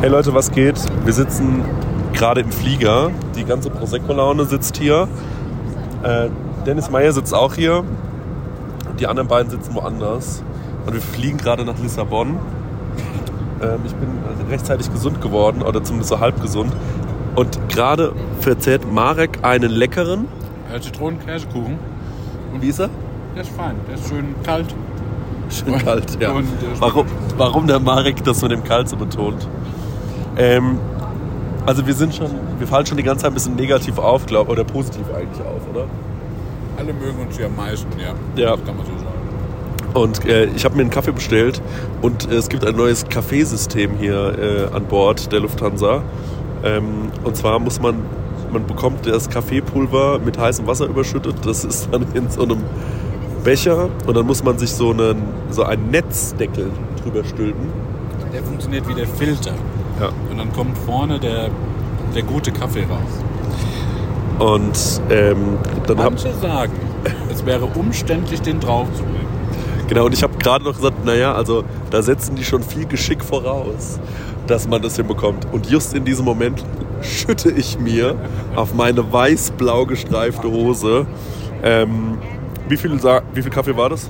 Hey Leute, was geht? Wir sitzen gerade im Flieger. Die ganze Prosecco-Laune sitzt hier. Äh, Dennis Meyer sitzt auch hier. Die anderen beiden sitzen woanders. Und wir fliegen gerade nach Lissabon. Ähm, ich bin rechtzeitig gesund geworden, oder zumindest so halb gesund. Und gerade verzehrt Marek einen leckeren. Zitronen-Käsekuchen. Wie ist er? Der ist fein. Der ist schön kalt. Schön kalt, ja. Und, äh, Warum, warum der Marek das mit dem Kalt so betont? Ähm, also wir sind schon, wir fallen schon die ganze Zeit ein bisschen negativ auf, glaube oder positiv eigentlich auf, oder? Alle mögen uns hier am meisten, ja. Ja. Das kann man so sagen. Und äh, ich habe mir einen Kaffee bestellt und äh, es gibt ein neues Kaffeesystem hier äh, an Bord der Lufthansa. Ähm, und zwar muss man, man bekommt das Kaffeepulver mit heißem Wasser überschüttet. Das ist dann in so einem Becher und dann muss man sich so einen, so einen Netzdeckel drüber stülpen. Der funktioniert wie der Filter. Ja. Und dann kommt vorne der, der gute Kaffee raus. Und ähm, dann habe Manche sagen, es wäre umständlich, den draufzulegen. Genau, und ich habe gerade noch gesagt, naja, also da setzen die schon viel Geschick voraus, dass man das hinbekommt. Und just in diesem Moment schütte ich mir auf meine weiß-blau gestreifte Hose. Ähm, wie, viel, wie viel Kaffee war das?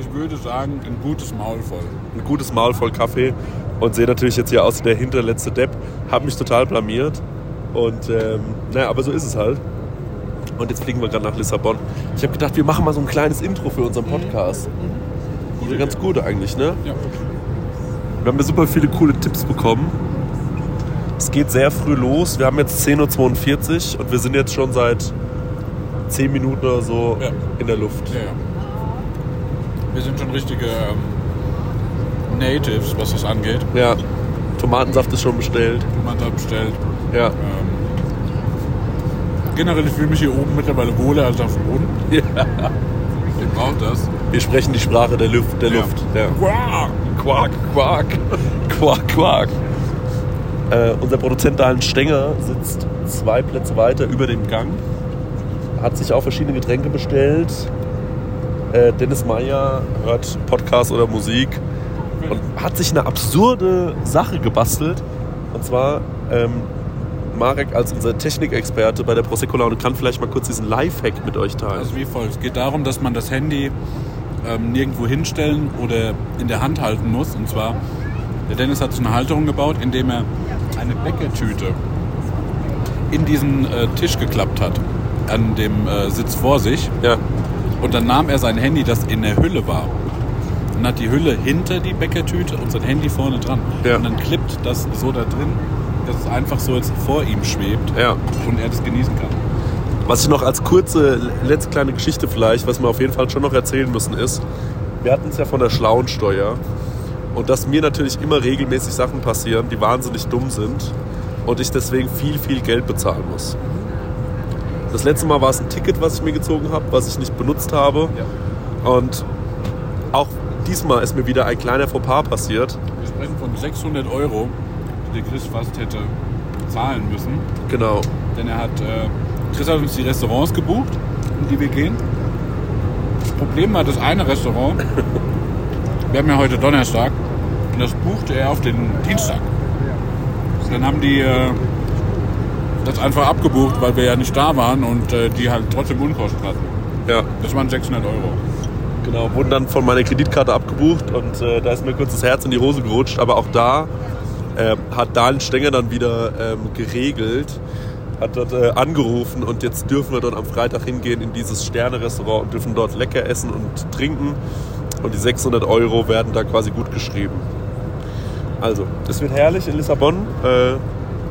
Ich würde sagen, ein gutes Maul voll. Ein gutes Maul voll Kaffee. Und sehe natürlich jetzt hier aus wie der hinterletzte Depp. Habe mich total blamiert. Und ähm, naja, aber so ist es halt. Und jetzt fliegen wir gerade nach Lissabon. Ich habe gedacht, wir machen mal so ein kleines Intro für unseren Podcast. Gute, ganz gut eigentlich, ne? Ja. Wir haben ja super viele coole Tipps bekommen. Es geht sehr früh los. Wir haben jetzt 10.42 Uhr und wir sind jetzt schon seit 10 Minuten oder so Ja. in der Luft. Ja, ja. Wir sind schon richtige ähm, Natives, was das angeht. Ja. Tomatensaft ist schon bestellt. Hat bestellt. Ja. Ähm, generell, ich fühle mich hier oben mittlerweile wohler als auf dem Boden. ja. Ich brauche das. Wir sprechen die Sprache der Luft. Der Ja. Luft. Ja. Wow. Quark, Quark, Quark, Quark. Äh, unser Produzent Dahlen Stenger sitzt zwei Plätze weiter über dem Gang, hat sich auch verschiedene Getränke bestellt. Äh, Dennis Meyer hört Podcast oder Musik und hat sich eine absurde Sache gebastelt. Und zwar ähm, Marek als unser Technikexperte bei der Prosecco Laune kann vielleicht mal kurz diesen Lifehack mit euch teilen. Also wie folgt. Es geht darum, dass man das Handy ähm, nirgendwo hinstellen oder in der Hand halten muss. Und zwar, der Dennis hat so eine Halterung gebaut, indem er eine Bäckertüte in diesen äh, Tisch geklappt hat, an dem äh, Sitz vor sich. ja, Und dann nahm er sein Handy, das in der Hülle war, und hat die Hülle hinter die Bäckertüte und sein Handy vorne dran. Ja. Und dann klippt das so da drin, dass es einfach so jetzt vor ihm schwebt ja. und er das genießen kann. Was ich noch als kurze letzte kleine Geschichte vielleicht, was wir auf jeden Fall schon noch erzählen müssen, ist, wir hatten es ja von der schlauen Steuer und dass mir natürlich immer regelmäßig Sachen passieren, die wahnsinnig dumm sind und ich deswegen viel, viel Geld bezahlen muss. Das letzte Mal war es ein Ticket, was ich mir gezogen habe, was ich nicht benutzt habe und auch diesmal ist mir wieder ein kleiner Fauxpas passiert. Wir sprechen von 600 Euro, die Chris fast hätte zahlen müssen. Genau. Denn er hat, äh, Chris hat uns die Restaurants gebucht, in die wir gehen. Das Problem war das eine Restaurant, wir haben ja heute Donnerstag, und das buchte er auf den Dienstag. Dann haben die äh, das einfach abgebucht, weil wir ja nicht da waren und äh, die halt trotzdem Unkosten hatten. Ja. Das waren 600 Euro. Genau, wurden dann von meiner Kreditkarte abgebucht und äh, da ist mir kurz das Herz in die Hose gerutscht. Aber auch da ähm, hat Dahlen Stenger dann wieder ähm, geregelt, hat dort äh, angerufen und jetzt dürfen wir dort am Freitag hingehen in dieses Sterne-Restaurant und dürfen dort lecker essen und trinken. Und die 600 Euro werden da quasi gut geschrieben. Also, es wird herrlich in Lissabon.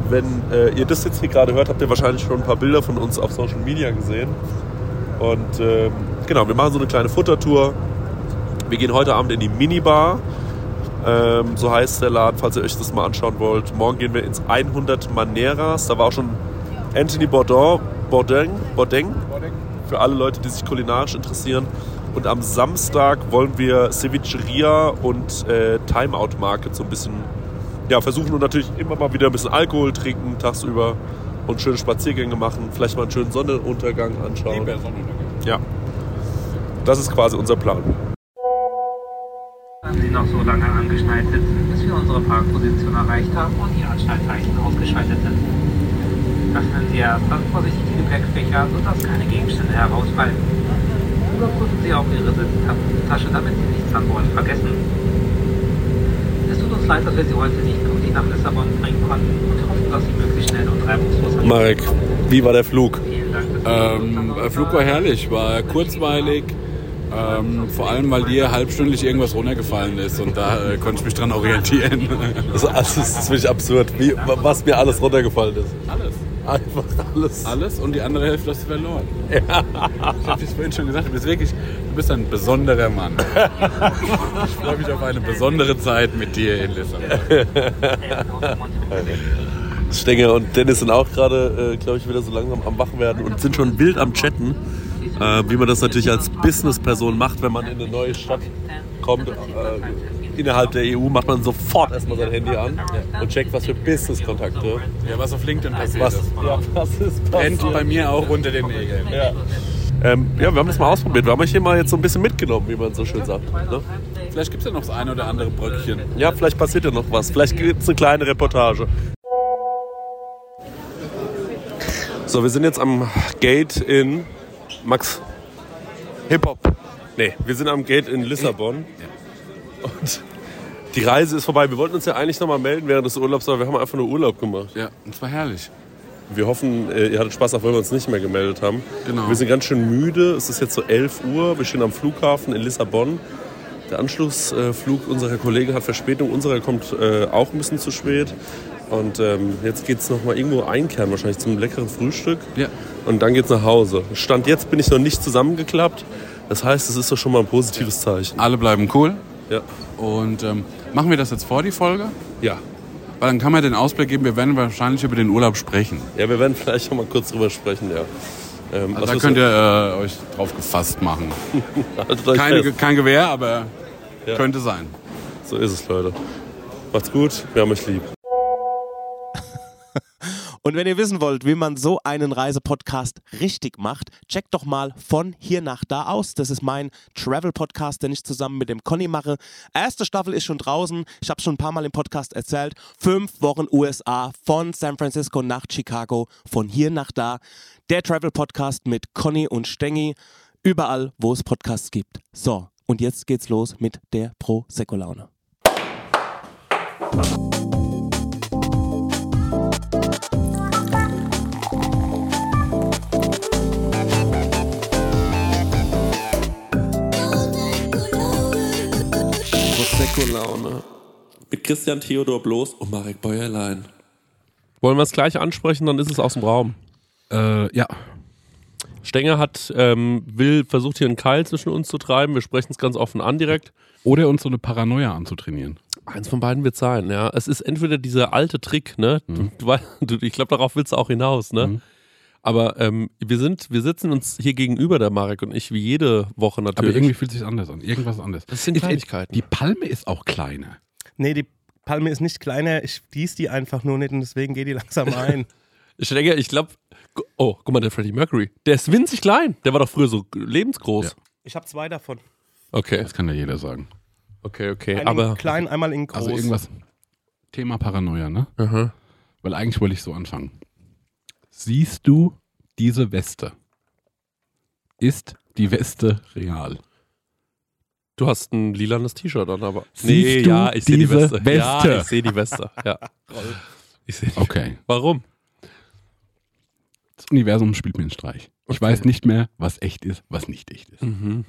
Wenn äh, ihr das jetzt hier gerade hört, habt ihr wahrscheinlich schon ein paar Bilder von uns auf Social Media gesehen. Und ähm, genau, wir machen so eine kleine Futtertour. Wir gehen heute Abend in die Minibar. Ähm, so heißt der Laden, falls ihr euch das mal anschauen wollt. Morgen gehen wir ins 100 Maneras. Da war auch schon Anthony Bourdain, Bourdain, Bourdain für alle Leute, die sich kulinarisch interessieren. Und am Samstag wollen wir Cevicheria und äh, Timeout Market so ein bisschen ja, versuchen und natürlich immer mal wieder ein bisschen Alkohol trinken tagsüber und schöne Spaziergänge machen, vielleicht mal einen schönen Sonnenuntergang anschauen. Lieber Sonnenuntergang. Ja. Das ist quasi unser Plan. Bleiben Sie noch so lange angeschnallt sitzen, bis wir unsere Parkposition erreicht haben und die Anschnallzeichen ausgeschaltet sind. Öffnen Sie erst dann vorsichtig die Gepäckfächer, sodass keine Gegenstände herausfallen. Überprüfen Sie auch Ihre Sitztasche, damit Sie nichts an Bord vergessen. Leid, dass wir Sie heute nicht pünktlich nach Lissabon bringen konnten und hoffen, dass Sie möglichst schnell und reibungslos an Marek, wie war der Flug? Vielen Dank. dass Sie Ähm, der Flug war herrlich, war kurzweilig. Ähm, vor allem, weil dir halbstündlich irgendwas runtergefallen ist und da äh, konnte ich mich dran orientieren. Das, also, das ist wirklich absurd, wie, was mir alles runtergefallen ist. Alles. Einfach alles. Alles und die andere Hälfte hast du verloren. Ich habe es vorhin schon gesagt, du bist wirklich, du bist ein besonderer Mann. Ich freue mich auf eine besondere Zeit mit dir in Lissabon. Stenger und Dennis sind auch gerade, äh, glaube ich, wieder so langsam am Wachwerden und sind schon wild am Chatten. Äh, wie man das natürlich als Businessperson macht, wenn man in eine neue Stadt kommt. Äh, innerhalb der EU macht man sofort erstmal sein Handy an und checkt, was für Business-Kontakte. Ja, was auf LinkedIn passiert Was, ist. ja, was ist Brennt passiert? bei mir auch unter den Nägeln. Ja. Ähm, ja, wir haben das mal ausprobiert. Wir haben euch hier mal jetzt so ein bisschen mitgenommen, wie man so schön sagt. Ne? Vielleicht gibt es ja noch das eine oder andere Bröckchen. Ja, vielleicht passiert ja noch was. Vielleicht gibt es eine kleine Reportage. So, wir sind jetzt am Gate in Max Hip-Hop. Nee, wir sind am Gate in Lissabon. Und die Reise ist vorbei. Wir wollten uns ja eigentlich noch mal melden während des Urlaubs, aber wir haben einfach nur Urlaub gemacht. Ja, und zwar herrlich. Wir hoffen, äh, ihr hattet Spaß, auch wenn wir uns nicht mehr gemeldet haben. Genau. Wir sind ganz schön müde. Es ist jetzt so 11 Uhr. Wir stehen am Flughafen in Lissabon. Der Anschlussflug unserer Kollegen hat Verspätung. Unserer kommt äh, auch ein bisschen zu spät. Und ähm, jetzt geht es nochmal irgendwo einkehren, wahrscheinlich zum leckeren Frühstück. Ja. Und dann geht's nach Hause. Stand jetzt bin ich noch nicht zusammengeklappt. Das heißt, es ist doch schon mal ein positives Zeichen. Alle bleiben cool. Ja. Und ähm, machen wir das jetzt vor die Folge? Ja. Weil dann kann man den Ausblick geben, wir werden wahrscheinlich über den Urlaub sprechen. Ja, wir werden vielleicht noch mal kurz drüber sprechen, ja. Ähm, Also da könnt ihr äh, euch drauf gefasst machen. Keine, kein Gewehr, aber Ja. könnte sein. So ist es, Leute. Macht's gut, wir haben euch lieb. Und wenn ihr wissen wollt, wie man so einen Reisepodcast richtig macht, checkt doch mal von hier nach da aus. Das ist mein Travel-Podcast, den ich zusammen mit dem Conny mache. Erste Staffel ist schon draußen. Ich habe schon ein paar Mal im Podcast erzählt. Fünf Wochen USA von San Francisco nach Chicago, von hier nach da. Der Travel-Podcast mit Conny und Stengi. Überall, wo es Podcasts gibt. So, und jetzt geht's los mit der Pro-Secco-Laune. Prosecco-Laune. Mit Christian Theodor Bloß und Marek Bäuerlein. Wollen wir es gleich ansprechen, dann ist es aus dem Raum. Äh, ja. Stenger hat, ähm, will, versucht hier einen Keil zwischen uns zu treiben. Wir sprechen es ganz offen an direkt. Oder uns so eine Paranoia anzutrainieren. Eins von beiden wird sein, ja. Es ist entweder dieser alte Trick, ne? Du, du, du, ich glaube, darauf willst du auch hinaus, ne? Mhm. Aber ähm, wir sind, wir sitzen uns hier gegenüber, der Marek und ich, wie jede Woche Aber natürlich. irgendwie fühlt es sich anders an. Irgendwas anders. Das sind Kleinigkeiten. Die Palme ist auch kleiner. Nee, die Palme ist nicht kleiner. Ich gieße die einfach nur nicht und deswegen geht die langsam ein. Ich denke, ich glaube, oh, guck mal, der Freddie Mercury, der ist winzig klein. Der war doch früher so lebensgroß. Ja. Ich habe zwei davon. Okay, Das kann ja jeder sagen. okay, okay. Einen Aber in klein, einmal in groß. Also irgendwas. Thema Paranoia, ne? Aha. Weil eigentlich wollte ich so anfangen. Siehst du diese Weste? Ist die Weste real? du hast ein lilanes T-Shirt an, aber. Siehst du ja, ich sehe die Weste. Weste? Ja, ich sehe die Weste. Ja. Ich sehe die Okay. Warum? Das Universum spielt mir einen Streich. Ich weiß nicht mehr, was echt ist, was nicht echt ist. Mhm.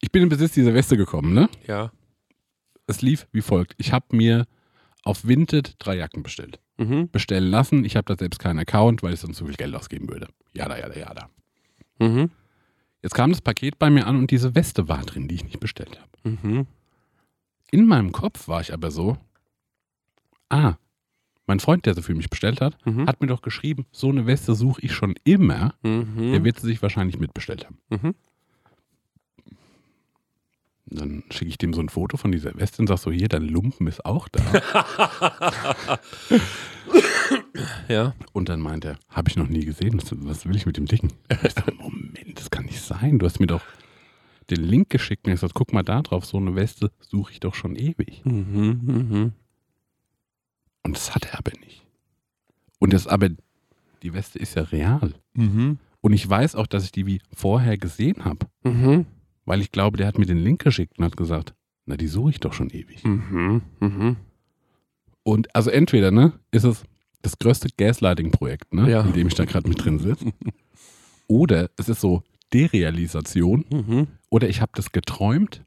Ich bin in Besitz dieser Weste gekommen, ne? Ja. Es lief wie folgt. Ich habe mir auf Vinted drei Jacken bestellt. Mhm. Bestellen lassen. Ich habe da selbst keinen Account, weil ich sonst zu viel Geld ausgeben würde. Jada, jada, jada. Mhm. Jetzt kam das Paket bei mir an und diese Weste war drin, die ich nicht bestellt habe. Mhm. In meinem Kopf war ich aber so, ah, mein Freund, der sie für mich bestellt hat, Mhm. hat mir doch geschrieben, so eine Weste suche ich schon immer. Mhm. Der wird sie sich wahrscheinlich mitbestellt haben. Mhm. Dann schicke ich dem so ein Foto von dieser Weste und sag so, hier, dein Lumpen ist auch da. Ja. und dann meint er, habe ich noch nie gesehen, was, was will ich mit dem Dicken? Ich sag, Moment, das kann nicht sein. Du hast mir doch, den Link geschickt und gesagt, guck mal da drauf, so eine Weste suche ich doch schon ewig. Mhm, mhm. Und das hat er aber nicht. Und das aber, die Weste ist ja real. Mhm. Und ich weiß auch, dass ich die wie vorher gesehen habe. Mhm. Weil ich glaube, der hat mir den Link geschickt und hat gesagt, na, die suche ich doch schon ewig. Mhm. Mhm. Und also entweder, ne, ist es das größte Gaslighting-Projekt, ne, Ja. in dem ich da gerade mit drin sitze. Oder es ist so Derealisation. Mhm. Oder ich habe das geträumt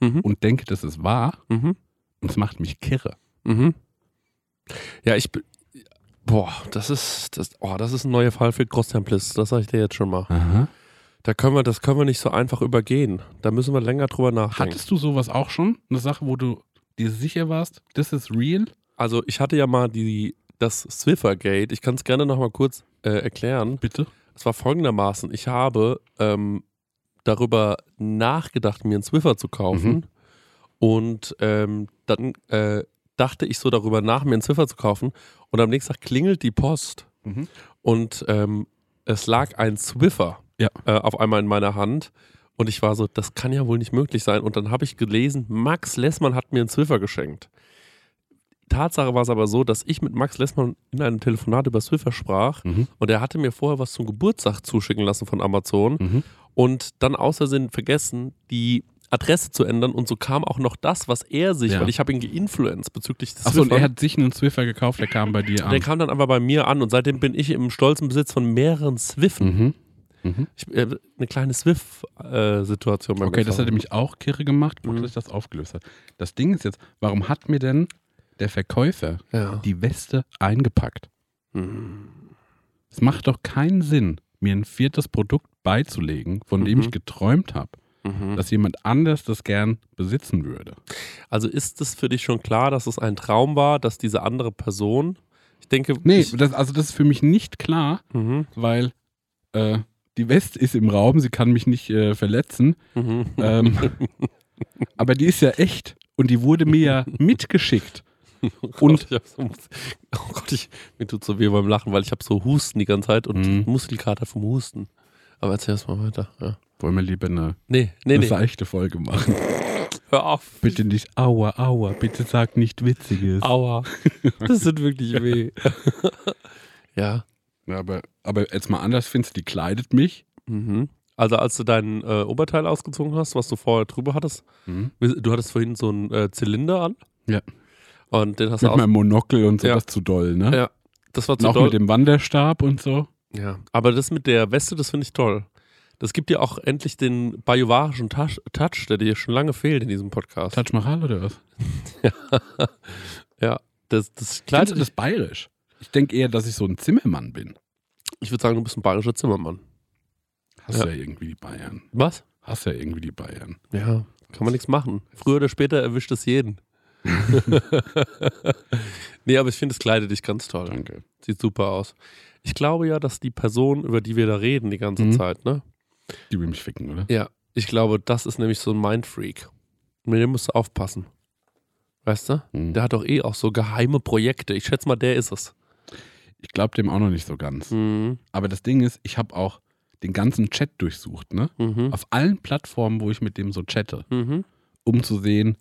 Mhm. und denke, das ist wahr Mhm. und es macht mich kirre. Mhm. Ja, ich bin. Boah, das ist, das, oh, das ist ein neuer Fall für Cross-Templates. Das sage ich dir jetzt schon mal. Aha. Da können wir, das können wir nicht so einfach übergehen. Da müssen wir länger drüber nachdenken. Hattest du sowas auch schon? Eine Sache, wo du dir sicher warst, das ist real? Also ich hatte ja mal die, das Swiffer-Gate. Ich kann es gerne nochmal kurz äh, erklären. Bitte? Es war folgendermaßen. Ich habe ähm, darüber nachgedacht, mir einen Swiffer zu kaufen. Mhm. Und ähm, dann äh, dachte ich so darüber nach, mir einen Swiffer zu kaufen. Und am nächsten Tag klingelt die Post. Mhm. Und ähm, es lag ein Swiffer Ja. äh, auf einmal in meiner Hand. Und ich war so, das kann ja wohl nicht möglich sein. Und dann habe ich gelesen, Max Lessmann hat mir einen Swiffer geschenkt. Tatsache war es aber so, dass ich mit Max Lessmann in einem Telefonat über Swiffer sprach Mhm. und er hatte mir vorher was zum Geburtstag zuschicken lassen von Amazon Mhm. und dann außersehen vergessen, die Adresse zu ändern und so kam auch noch das, was er sich, Ja. weil ich habe ihn geinfluenced bezüglich des Achso, und er hat sich einen Swiffer gekauft, der kam bei dir an. Der kam dann aber bei mir an und seitdem bin ich im stolzen Besitz von mehreren Swiffen. Mhm. Mhm. Ich, äh, eine kleine Swift-Situation. mir Okay, das hat mich auch kirre gemacht, gut, Mhm. dass ich das aufgelöst habe. Das Ding ist jetzt, warum hat mir denn der Verkäufer Ja. die Weste eingepackt? Mhm. Es macht doch keinen Sinn, mir ein viertes Produkt beizulegen, von dem Mhm. ich geträumt habe, Mhm. dass jemand anders das gern besitzen würde. Also ist es für dich schon klar, dass es ein Traum war, dass diese andere Person, ich denke, Nee, ich, das, also das ist für mich nicht klar, mhm. weil äh, die Weste ist im Raum, sie kann mich nicht äh, verletzen, Mhm. ähm, aber die ist ja echt und die wurde mir ja mitgeschickt. Oh Gott, Und- ich so, oh Gott, ich, mir tut so weh beim Lachen, weil ich habe so Husten die ganze Zeit und Mhm. Muskelkater vom Husten. Aber erzähl erst mal weiter. Ja. Wollen wir lieber eine, Nee, nee, eine nee. seichte Folge machen? Hör auf. Bitte nicht aua, aua, bitte sag nicht Witziges. Aua. Das tut wirklich weh. ja. Ja, aber, aber jetzt mal anders, findest du, die kleidet mich? Mhm. Also als du dein äh, Oberteil ausgezogen hast, was du vorher drüber hattest, Mhm. du hattest vorhin so einen äh, Zylinder an. Ja. Und den hast du Mit meinem Monokel und sowas Ja. zu doll, ne? Ja, das war Und zu auch doll. mit dem Wanderstab und so. Ja, aber das mit der Weste, das finde ich toll. Das gibt dir auch endlich den bajuwarischen Touch, Touch, der dir schon lange fehlt in diesem Podcast. Taj Mahal oder was? Ja, das, das Findest du das bayerisch? Ich denke eher, dass ich so ein Zimmermann bin. Ich würde sagen, du bist ein bayerischer Zimmermann. Hast Ja. ja. irgendwie die Bayern. Was? Hast ja irgendwie die Bayern. Ja, kann man nichts machen. Früher oder später erwischt es jeden. nee, aber ich finde, es kleidet dich ganz toll. Danke. Sieht super aus. Ich glaube ja, dass die Person, über die wir da reden die ganze Mhm. Zeit, ne? Die will mich ficken, oder? Ja, ich glaube, das ist nämlich so ein Mindfreak. Mit dem musst du aufpassen. Weißt du? Mhm. Der hat doch eh auch so geheime Projekte. Ich schätze mal, der ist es. Ich glaube dem auch noch nicht so ganz. Mhm. Aber das Ding ist, ich habe auch den ganzen Chat durchsucht, ne? Mhm. Auf allen Plattformen, wo ich mit dem so chatte, Mhm. um zu sehen,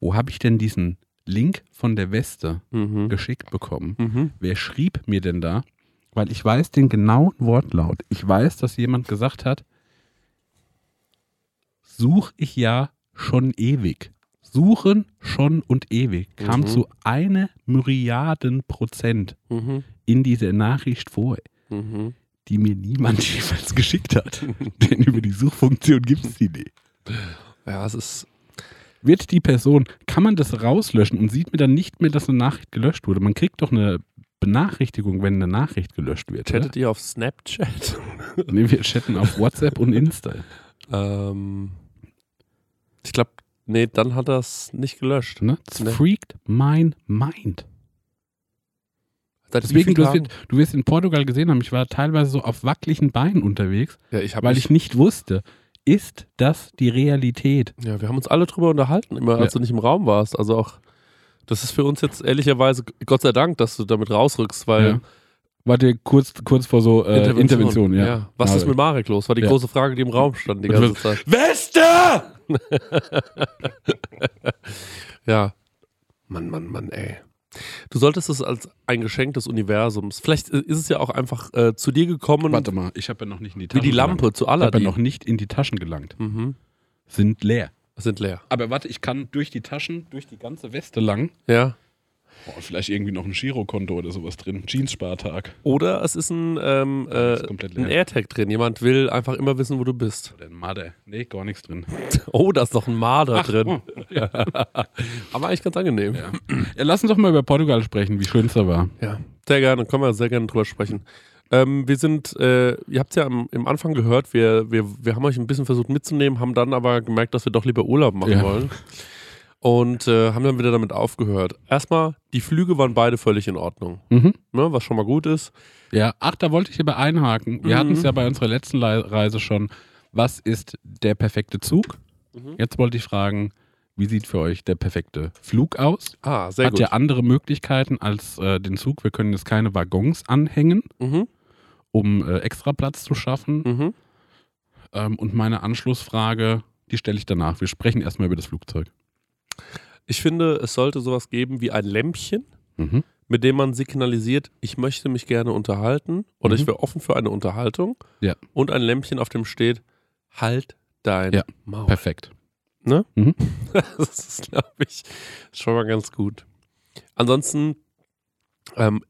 wo habe ich denn diesen Link von der Weste Mhm. geschickt bekommen? Mhm. Wer schrieb mir denn da? Weil ich weiß den genauen Wortlaut. Ich weiß, dass jemand gesagt hat, such ich ja schon ewig. Suchen schon und ewig kam Mhm. zu einer Myriaden Prozent Mhm. in dieser Nachricht vor, Mhm. die mir niemand jeweils geschickt hat. Denn über die Suchfunktion gibt es die nicht. Ja, es ist. Wird die Person, kann man das rauslöschen und sieht mir dann nicht mehr, dass eine Nachricht gelöscht wurde? Man kriegt doch eine Benachrichtigung, wenn eine Nachricht gelöscht wird. Oder? Chattet ihr auf Snapchat? Nee, wir chatten auf WhatsApp und Insta. ähm, ich glaube, nee, dann hat er es nicht gelöscht. Ne? Das Nee. freakt mein Mind. Seit Deswegen, du wirst, du wirst in Portugal gesehen haben, ich war teilweise so auf wackeligen Beinen unterwegs, Ja, ich weil ich nicht wusste, ist das die Realität? Ja, wir haben uns alle drüber unterhalten, immer als Ja. du nicht im Raum warst. Also auch, das ist für uns jetzt ehrlicherweise, Gott sei Dank, dass du damit rausrückst, weil Ja. Warte, kurz, kurz vor so äh, Intervention. ja. Was ist mit Marek los? War die Ja. große Frage, die im Raum stand die ganze Zeit. Weste! Ja. Mann, Mann, Mann, ey. Du solltest es als ein Geschenk des Universums. Vielleicht äh, ist es ja auch einfach äh, zu dir gekommen, Warte mal, ich habe ja noch nicht in die wie Taschen die Lampe gelangt. zu Ich habe ja noch nicht in die Taschen gelangt. Mhm. Sind leer. Sind leer. Aber warte, ich kann durch die Taschen, durch die ganze Weste lang. Ja. Boah, vielleicht irgendwie noch ein Girokonto oder sowas drin. Jeans-Spartag. Oder es ist ein, ähm, äh, ist ein. AirTag drin. Jemand will einfach immer wissen, wo du bist. Oder ein Marder. Nee, gar nichts drin. Oh, da ist noch ein Marder drin. oh, ja. Aber eigentlich ganz angenehm. Ja. ja, lass uns doch mal über Portugal sprechen, wie schön es da war. Ja, sehr gerne, können wir sehr gerne drüber sprechen. Ähm, wir sind, äh, ihr habt es ja am, im Anfang gehört, wir, wir, wir haben euch ein bisschen versucht mitzunehmen, haben dann aber gemerkt, dass wir doch lieber Urlaub machen Ja. wollen. Und äh, haben dann wieder damit aufgehört. Erstmal, die Flüge waren beide völlig in Ordnung, Mhm. ne, was schon mal gut ist. Ja, ach, da wollte ich aber einhaken. Wir Mhm. hatten es ja bei unserer letzten Le Reise schon. Was ist der perfekte Zug? Mhm. Jetzt wollte ich fragen, wie sieht für euch der perfekte Flug aus? Ah, sehr Hat gut. ja andere Möglichkeiten als äh, den Zug. Wir können jetzt keine Waggons anhängen, Mhm, um äh, extra Platz zu schaffen. mhm. Ähm, und meine Anschlussfrage, die stelle ich danach. Wir sprechen erstmal über das Flugzeug. Ich finde, es sollte sowas geben wie ein Lämpchen, Mhm. mit dem man signalisiert, ich möchte mich gerne unterhalten oder Mhm. ich wäre offen für eine Unterhaltung. Ja. Und ein Lämpchen, auf dem steht, halt dein Ja, Maul. Perfekt. Das ist, glaube ich, schon mal ganz gut. Ansonsten, ähm,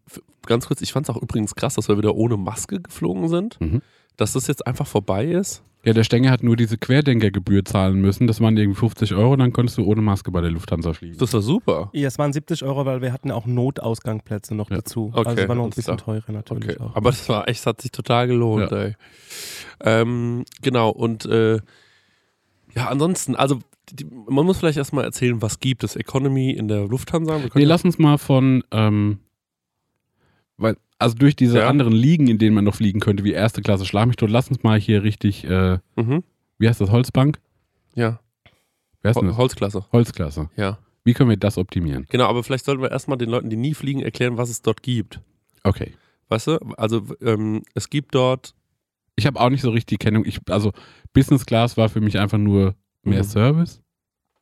ganz kurz, ich fand es auch übrigens krass, dass wir wieder ohne Maske geflogen sind. Mhm. Dass das jetzt einfach vorbei ist. Ja, der Stenger hat nur diese Querdenkergebühr zahlen müssen. Das waren irgendwie 50 Euro, dann konntest du ohne Maske bei der Lufthansa fliegen. Das war super. Ja, es waren 70 Euro, weil wir hatten auch Notausgangplätze noch Ja. dazu. Okay, also es war noch ein bisschen teurer natürlich Okay. auch. Aber das war echt, es hat sich total gelohnt, Ja. ey. Ähm, genau, und äh, ja, ansonsten, also die, man muss vielleicht erstmal erzählen, was gibt es Economy in der Lufthansa? Wir Nee, können- lass uns mal von, ähm, weil, also durch diese Ja. anderen Ligen, in denen man noch fliegen könnte, wie erste Klasse, schlag mich tot, lass uns mal hier richtig, äh, mhm. wie heißt das, Holzbank? Ja, Wer heißt Hol das? Holzklasse. Holzklasse. Ja. Wie können wir das optimieren? Genau, aber vielleicht sollten wir erstmal den Leuten, die nie fliegen, erklären, was es dort gibt. Okay. Weißt du? Also ähm, es gibt dort, Ich habe auch nicht so richtig die Kennung. Ich, also Business Class war für mich einfach nur mehr Mhm. Service.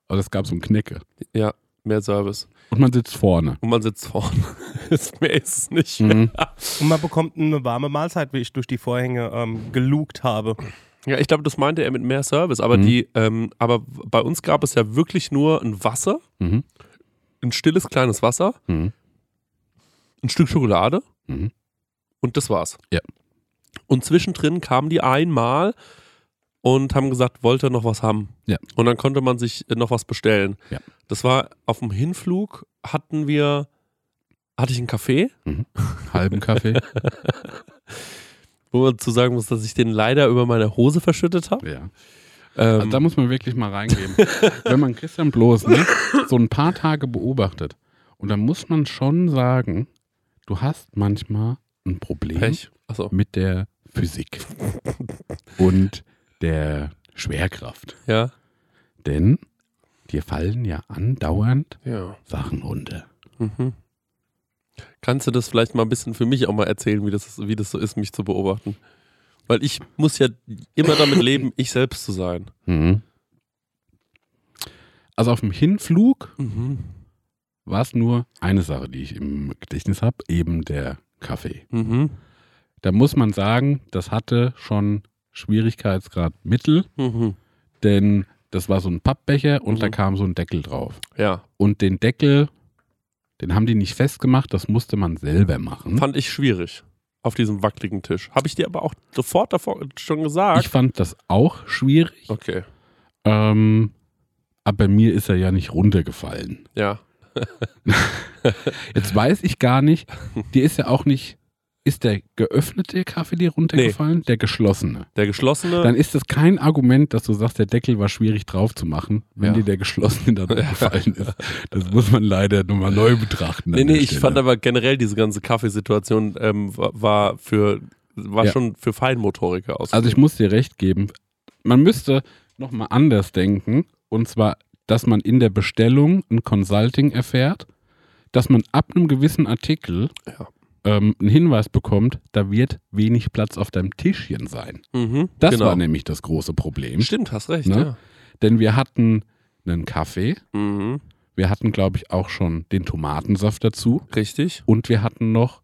Aber es gab so ein Knecke. ja, mehr Service. Und man sitzt vorne. Und man sitzt vorne. Ist- mehr ist es nicht. Mhm. Und man bekommt eine warme Mahlzeit, wie ich durch die Vorhänge ähm, gelugt habe. Ja, ich glaube, das meinte er mit mehr Service. Aber Mhm. die, ähm, aber bei uns gab es ja wirklich nur ein Wasser, Mhm. ein stilles kleines Wasser, Mhm. ein Stück Schokolade Mhm. und das war's. Ja. Und zwischendrin kamen die einmal und haben gesagt, wollt ihr noch was haben? Ja. Und dann konnte man sich noch was bestellen. Ja. Das war auf dem Hinflug hatten wir, hatte ich einen Kaffee, Halben Kaffee. wo man zu sagen muss, dass ich den leider über meine Hose verschüttet habe. ja. Ähm, Also da muss man wirklich mal reingeben. Wenn man Christian Bloß ne, so ein paar Tage beobachtet und dann muss man schon sagen, du hast manchmal ein Problem. Achso. mit der Physik und der Schwerkraft. Ja. Denn dir fallen ja andauernd Ja. Sachen runter. Mhm. Kannst du das vielleicht mal ein bisschen für mich auch mal erzählen, wie das, ist- wie das so ist, mich zu beobachten? Weil ich muss ja immer damit leben, ich selbst zu sein. Mhm. Also auf dem Hinflug Mhm. war es nur eine Sache, die ich im Gedächtnis habe, eben der Kaffee. Mhm. Da muss man sagen, das hatte schon Schwierigkeitsgrad Mittel, Mhm. denn das war so ein Pappbecher und Mhm. da kam so ein Deckel drauf. Ja, Und den Deckel, den haben die nicht festgemacht, das musste man selber machen. fand ich schwierig auf diesem wackeligen Tisch. Habe ich dir aber auch sofort davor schon gesagt. Ich fand das auch schwierig, okay, ähm, aber mir ist er ja nicht runtergefallen. ja. Jetzt weiß ich gar nicht, dir ist ja auch nicht, ist der geöffnete Kaffee dir runtergefallen? Der geschlossene. Der geschlossene. Dann ist das kein Argument, dass du sagst, der Deckel war schwierig drauf zu machen, wenn Ja. dir der geschlossene dann gefallen ist. Das muss man leider nochmal neu betrachten. nee, nee, der ich Stelle. fand aber generell diese ganze Kaffeesituation ähm, war, war für war Ja. schon für Feinmotoriker aus. Also ich muss dir recht geben, man müsste nochmal anders denken, und zwar, dass man in der Bestellung ein Consulting erfährt, dass man ab einem gewissen Artikel Ja. Ähm, einen Hinweis bekommt, da wird wenig Platz auf deinem Tischchen sein. Mhm, Das genau. war nämlich das große Problem. Stimmt, hast recht, Ne? Denn wir hatten einen Kaffee, ja. Mhm. wir hatten, glaube ich, auch schon den Tomatensaft dazu Richtig. und wir hatten noch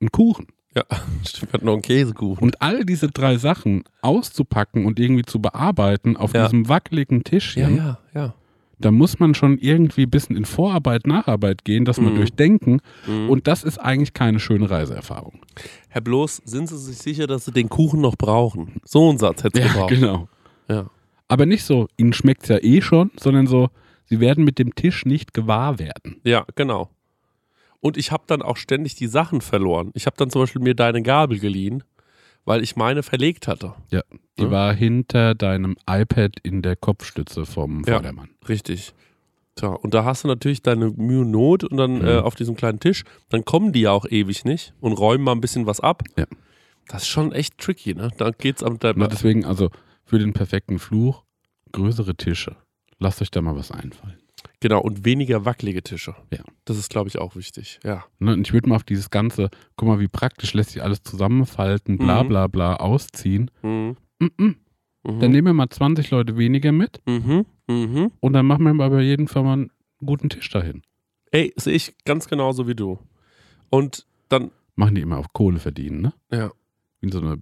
einen Kuchen. Ja, stimmt, wir hatten noch einen Käsekuchen. Und all diese drei Sachen auszupacken und irgendwie zu bearbeiten auf Ja. diesem wackeligen Ja, Tischchen, ja, ja. Da muss man schon irgendwie ein bisschen in Vorarbeit, Nacharbeit gehen, das mal Mhm. durchdenken. Mhm. Und das ist eigentlich keine schöne Reiseerfahrung. Herr Bloß, sind Sie sich sicher, dass Sie den Kuchen noch brauchen? So ein Satz hätte es Ja, gebraucht. genau. Ja. Aber nicht so, ihnen schmeckt es ja eh schon, sondern so, sie werden mit dem Tisch nicht gewahr werden. ja, genau. Und ich habe dann auch ständig die Sachen verloren. Ich habe dann zum Beispiel mir deine Gabel geliehen, weil ich meine verlegt hatte. Ja, die Ja. war hinter deinem iPad in der Kopfstütze vom Ja. Vordermann. Richtig. Tja, und da hast du natürlich deine Mühe und Not und dann Mhm. äh, auf diesem kleinen Tisch, dann kommen die ja auch ewig nicht und räumen mal ein bisschen was ab. Ja. Das ist schon echt tricky, ne? Da geht's am Na, deswegen, also für den perfekten Fluch, größere Tische. Lasst euch da mal was einfallen. Genau, und weniger wackelige Tische. Ja. Das ist, glaube ich, auch wichtig. Ja. Ne, und ich würde mal auf dieses ganze, guck mal, wie praktisch lässt sich alles zusammenfalten, bla Mhm. bla bla ausziehen. Mhm. Mhm. Dann nehmen wir mal 20 Leute weniger mit Mhm. Mhm. und dann machen wir mal bei jedem Firma einen guten Tisch dahin. Ey, sehe ich ganz genauso wie du. Und dann, Machen die immer auf Kohle verdienen, ne? ja, Wie so eine,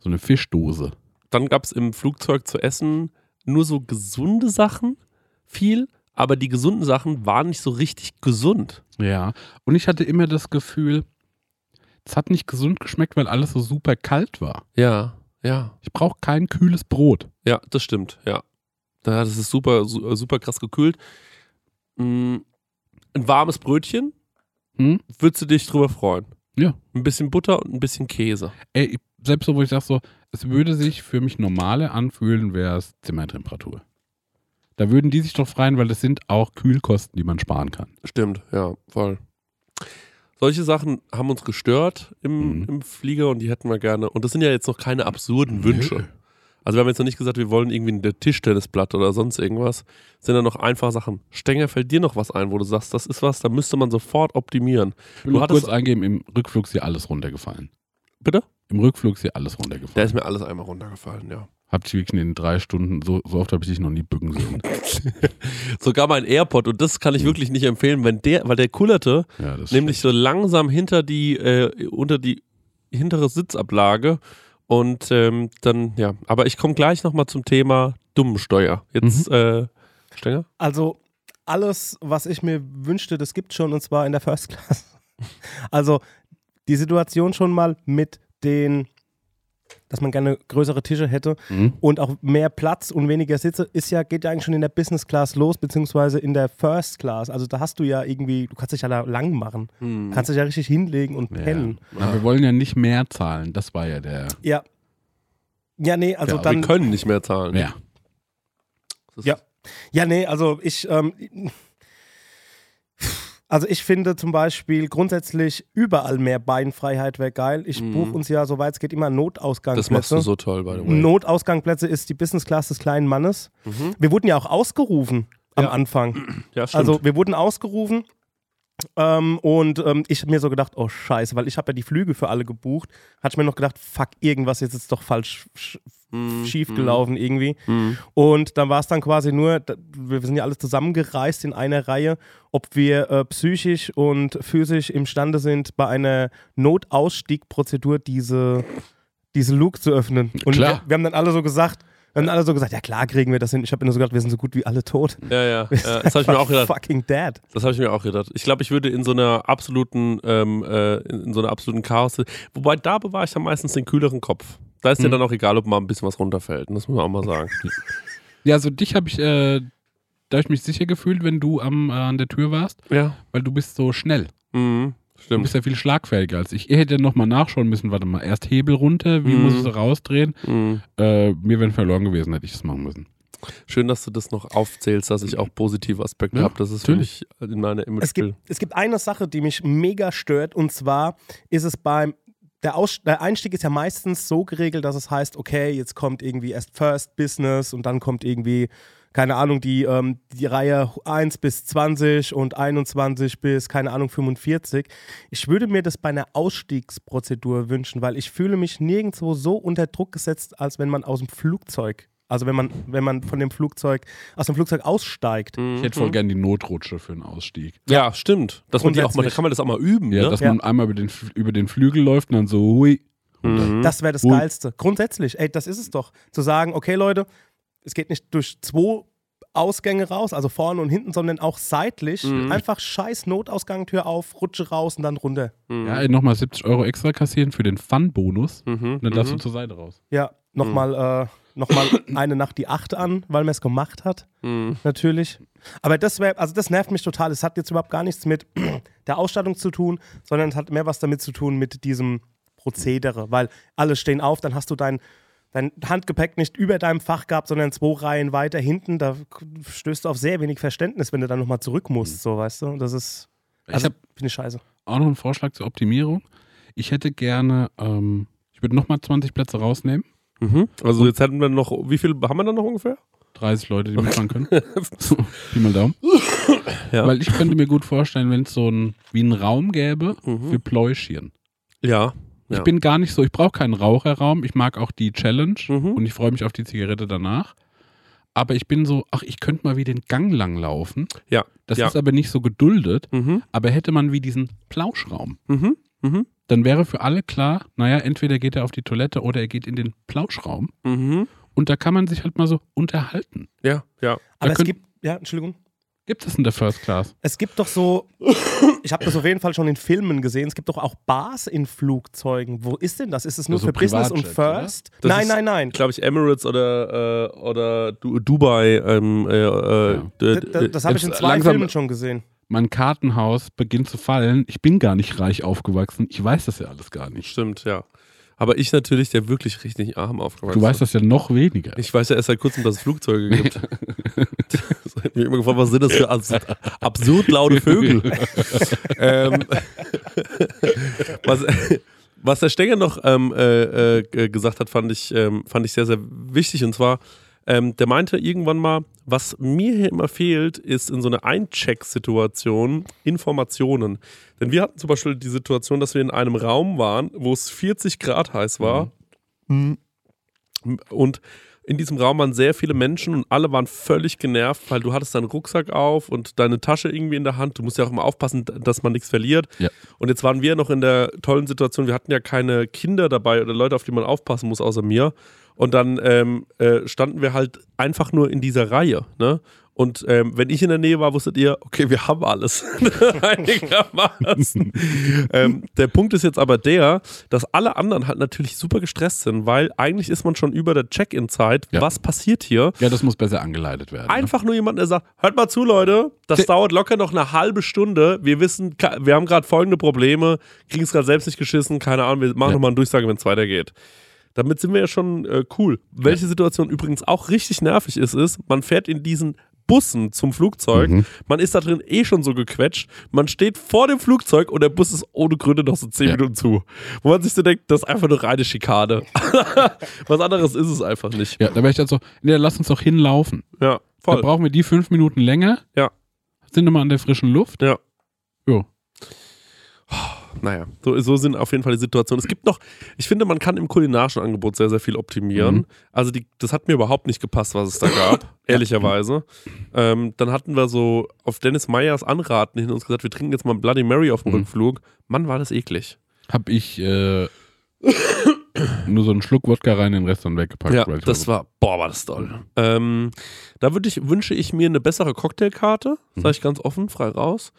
so eine Fischdose. dann gab es im Flugzeug zu essen nur so gesunde Sachen, viel, aber die gesunden Sachen waren nicht so richtig gesund. Ja. Und ich hatte immer das Gefühl, es hat nicht gesund geschmeckt, weil alles so super kalt war. Ja, ja. Ich brauche kein kühles Brot. Ja, das stimmt, ja. Das ist super, su- äh, super krass gekühlt. Mm, Ein warmes Brötchen, Hm? würdest du dich drüber freuen? Ja. Ein bisschen Butter und ein bisschen Käse. Ey, selbst so, wo ich sage so, es würde sich für mich normale anfühlen, wäre es Zimmertemperatur. Da würden die sich doch freuen, weil das sind auch Kühlkosten, die man sparen kann. Stimmt, ja, voll. Solche Sachen haben uns gestört im, Mhm. im Flieger und die hätten wir gerne. Und das sind ja jetzt noch keine absurden Wünsche. Also wir haben jetzt noch nicht gesagt, wir wollen irgendwie ein Tischtennisblatt oder sonst irgendwas. Das sind ja noch einfache Sachen. Stenger, fällt dir noch was ein, wo du sagst, das ist was, da müsste man sofort optimieren. Ich will Du hattest- kurz eingeben, im Rückflug ist hier alles runtergefallen. Bitte? Im Rückflug ist hier alles Da runtergefallen. ist mir alles einmal runtergefallen, ja. Habt ihr wirklich in den drei Stunden, so, so oft habe ich dich noch nie bücken sehen. Sogar mein AirPod, und das kann ich wirklich nicht empfehlen, wenn der, weil der kullerte, Ja, nämlich so langsam hinter die, äh, unter die hintere Sitzablage. Und ähm, dann, ja, aber ich komme gleich nochmal zum Thema Dummensteuer. Jetzt, äh, Stenger? Also alles, was ich mir wünschte, das gibt schon und zwar in der First Class. Also die Situation schon mal mit den, dass man gerne größere Tische hätte Mhm. und auch mehr Platz und weniger Sitze, ist ja, geht ja eigentlich schon in der Business Class los, beziehungsweise in der First Class. Also da hast du ja irgendwie, du kannst dich ja da lang machen. Kannst dich ja richtig hinlegen und pennen. Ja. Aber wir wollen ja nicht mehr zahlen. Das war ja der. Ja. Ja, nee, also ja, dann. wir können nicht mehr zahlen. Ja. Ja. Ja, nee, also ich, ähm, also ich finde zum Beispiel grundsätzlich überall mehr Beinfreiheit wäre geil. Ich Mhm. buche uns ja, soweit es geht, immer Notausgangsplätze. Das machst du so toll, by the way. Notausgangsplätze ist die Business Class des kleinen Mannes. Mhm. Wir wurden ja auch ausgerufen am Ja. Anfang. Ja, stimmt. Also wir wurden ausgerufen ähm, und ähm, ich habe mir so gedacht, oh scheiße, weil ich habe ja die Flüge für alle gebucht. Hatte ich mir noch gedacht, fuck, irgendwas jetzt ist doch falsch Mhm. schief gelaufen irgendwie. Mhm. Und dann war es dann quasi nur, wir sind ja alle zusammengereist in einer Reihe, ob wir äh, psychisch und physisch imstande sind, bei einer Notausstiegprozedur diese, diese Luke zu öffnen. Und Klar. Wir, wir haben dann alle so gesagt, wir haben alle so gesagt, ja klar kriegen wir das hin. Ich habe nur so gedacht, wir sind so gut wie alle tot. Ja, ja. ja das habe ich mir auch gedacht. Fucking dead. Das habe ich mir auch gedacht. Ich glaube, ich würde in so einer absoluten, ähm, äh, in so einer absoluten Chaos. Wobei da bewahre ich dann meistens den kühleren Kopf. Da ist dir Mhm. dann auch egal, ob mal ein bisschen was runterfällt. Das muss man auch mal sagen. Ja, also dich habe ich, äh, da habe ich mich sicher gefühlt, wenn du am, äh, an der Tür warst, ja. weil du bist so schnell. Mhm. Du Stimmt. bist ja viel schlagfertiger als ich. Ihr hättet nochmal nachschauen müssen, warte mal, erst Hebel runter, wie Mhm. muss ich es rausdrehen? Mhm. Äh, mir wäre verloren gewesen, hätte ich das machen müssen. Schön, dass du das noch aufzählst, dass ich auch positive Aspekte Ja, habe. Das ist für natürlich. mich in meiner Es Image. gibt, es gibt eine Sache, die mich mega stört, und zwar ist es beim, der, Aus der Einstieg ist ja meistens so geregelt, dass es heißt, okay, jetzt kommt irgendwie erst First Business und dann kommt irgendwie, keine Ahnung, die, ähm, die Reihe 1 bis 20 und 21 bis, keine Ahnung, 45. Ich würde mir das bei einer Ausstiegsprozedur wünschen, weil ich fühle mich nirgendwo so unter Druck gesetzt, als wenn man aus dem Flugzeug, also wenn man, wenn man von dem Flugzeug, aus dem Flugzeug aussteigt. Ich hätte voll gern die Notrutsche für einen Ausstieg. Ja, stimmt. Dass man die auch mal, da kann man das auch mal üben. Ja, ne? dass Ja. man einmal über den, über den Flügel läuft und dann so, hui. Mhm. Das wäre das Ui. Geilste. Grundsätzlich, ey, das ist es doch. Zu sagen, okay, Leute, es geht nicht durch zwei Ausgänge raus, also vorne und hinten, sondern auch seitlich. Mhm. Einfach scheiß Notausgangtür auf, Rutsche raus und dann runter. Ja, ey, nochmal 70 Euro extra kassieren für den Fun-Bonus. Mhm. Und dann darfst du zur Seite raus. Ja, nochmal äh, noch mal eine Nacht die Acht an, weil man es gemacht hat, Mhm. natürlich. Aber das wäre, also das nervt mich total. Es hat jetzt überhaupt gar nichts mit der Ausstattung zu tun, sondern es hat mehr was damit zu tun mit diesem Prozedere, weil alle stehen auf, dann hast du dein, dein Handgepäck nicht über deinem Fach gehabt, sondern zwei Reihen weiter hinten. Da stößt du auf sehr wenig Verständnis, wenn du dann nochmal zurück musst, so weißt du. Das ist, also, finde ich scheiße. auch noch einen Vorschlag zur Optimierung. Ich hätte gerne, ähm, ich würde nochmal 20 Plätze rausnehmen. Mhm. Also jetzt hätten wir noch, wie viel haben wir dann noch ungefähr? 30 Leute, die mitfahren können. Pi mal Daumen. Ja. Weil ich könnte mir gut vorstellen, wenn es so ein, wie einen Raum gäbe Mhm. für Pläuschchen. Ja. Ich Ja. bin gar nicht so, ich brauche keinen Raucherraum. Ich mag auch die Challenge Mhm. und ich freue mich auf die Zigarette danach. Aber ich bin so, ach, ich könnte mal wie den Gang lang laufen. Ja. Das ja. ist aber nicht so geduldet. Mhm. Aber hätte man wie diesen Plauschraum, Mhm. Mhm. Dann wäre für alle klar, naja, entweder geht er auf die Toilette oder er geht in den Plauschraum. Mhm. Und da kann man sich halt mal so unterhalten. Ja, ja. Aber es könnt- gibt, ja, Entschuldigung. Gibt es in der First Class? Es gibt doch so, ich habe das auf jeden Fall schon in Filmen gesehen, es gibt doch auch Bars in Flugzeugen. Wo ist denn das? Ist es nur Also für Business und? First? Das nein, ist- nein, nein. Glaube ich, Emirates oder, äh, oder du Dubai. Ähm, äh, äh, d- D- d- Das habe ich in jetzt zwei langsam- Filmen schon gesehen. Mein Kartenhaus beginnt zu fallen. Ich bin gar nicht reich aufgewachsen. Ich weiß das ja alles gar nicht. Stimmt, ja. Aber ich natürlich, der wirklich richtig arm aufgewachsen Du weißt das ja noch weniger. Ich weiß ja erst seit kurzem, dass es Flugzeuge gibt. das hat mich immer gefragt, was sind das für abs absurd laute Vögel? ähm, was, was der Stenger noch ähm, äh, äh, gesagt hat, fand ich, ähm, fand ich sehr, sehr wichtig. Und zwar, ähm, der meinte irgendwann mal, was mir hier immer fehlt, ist in so einer Eincheck-Situation Informationen. Denn wir hatten zum Beispiel die Situation, dass wir in einem Raum waren, wo es 40 Grad heiß war. Und in diesem Raum waren sehr viele Menschen und alle waren völlig genervt, weil du hattest deinen Rucksack auf und deine Tasche irgendwie in der Hand. Du musst ja auch immer aufpassen, dass man nichts verliert. Ja. Und jetzt waren wir noch in der tollen Situation, wir hatten ja keine Kinder dabei oder Leute, auf die man aufpassen muss, außer mir. Und dann ähm, äh, standen wir halt einfach nur in dieser Reihe. Ne? Und ähm, wenn ich in der Nähe war, wusstet ihr, okay, wir haben alles. Einigermaßen. ähm, der Punkt ist jetzt aber der, dass alle anderen halt natürlich super gestresst sind, weil eigentlich ist man schon über der Check-in-Zeit. Ja. Was passiert hier? Ja, das muss besser angeleitet werden. ne? Einfach nur jemand, der sagt, hört mal zu, Leute, das Se- dauert locker noch eine halbe Stunde. Wir wissen, wir haben gerade folgende Probleme, kriegen es gerade selbst nicht geschissen, keine Ahnung, wir machen Ja. nochmal eine Durchsage, wenn es weitergeht. Damit sind wir ja schon äh, cool. Welche Situation übrigens auch richtig nervig ist, ist, man fährt in diesen Bussen zum Flugzeug, Mhm. man ist da drin eh schon so gequetscht, man steht vor dem Flugzeug und der Bus ist ohne Gründe noch so 10 Ja. Minuten zu. Wo man sich so denkt, das ist einfach nur reine Schikane. Was anderes ist es einfach nicht. Ja, da wäre ich dann so, nee, lass uns doch hinlaufen. Ja, Da voll. brauchen wir die fünf Minuten länger. Ja. Sind wir mal an der frischen Luft. Ja. Jo. Naja, so, so sind auf jeden Fall die Situationen. Es gibt noch, ich finde, man kann im kulinarischen Angebot sehr, sehr viel optimieren. Mhm. Also die, das hat mir überhaupt nicht gepasst, was es da gab, ehrlicherweise. Ähm, dann hatten wir so auf Dennis Meyers Anraten hin uns gesagt, wir trinken jetzt mal Bloody Mary auf dem Mhm. Rückflug. Mann, war das eklig. Hab ich äh, nur so einen Schluck Wodka rein, den Rest dann weggepackt. Ja, das war, boah, war das toll. Ähm, da würde ich, wünsche ich mir eine bessere Cocktailkarte, sage ich ganz offen, frei raus.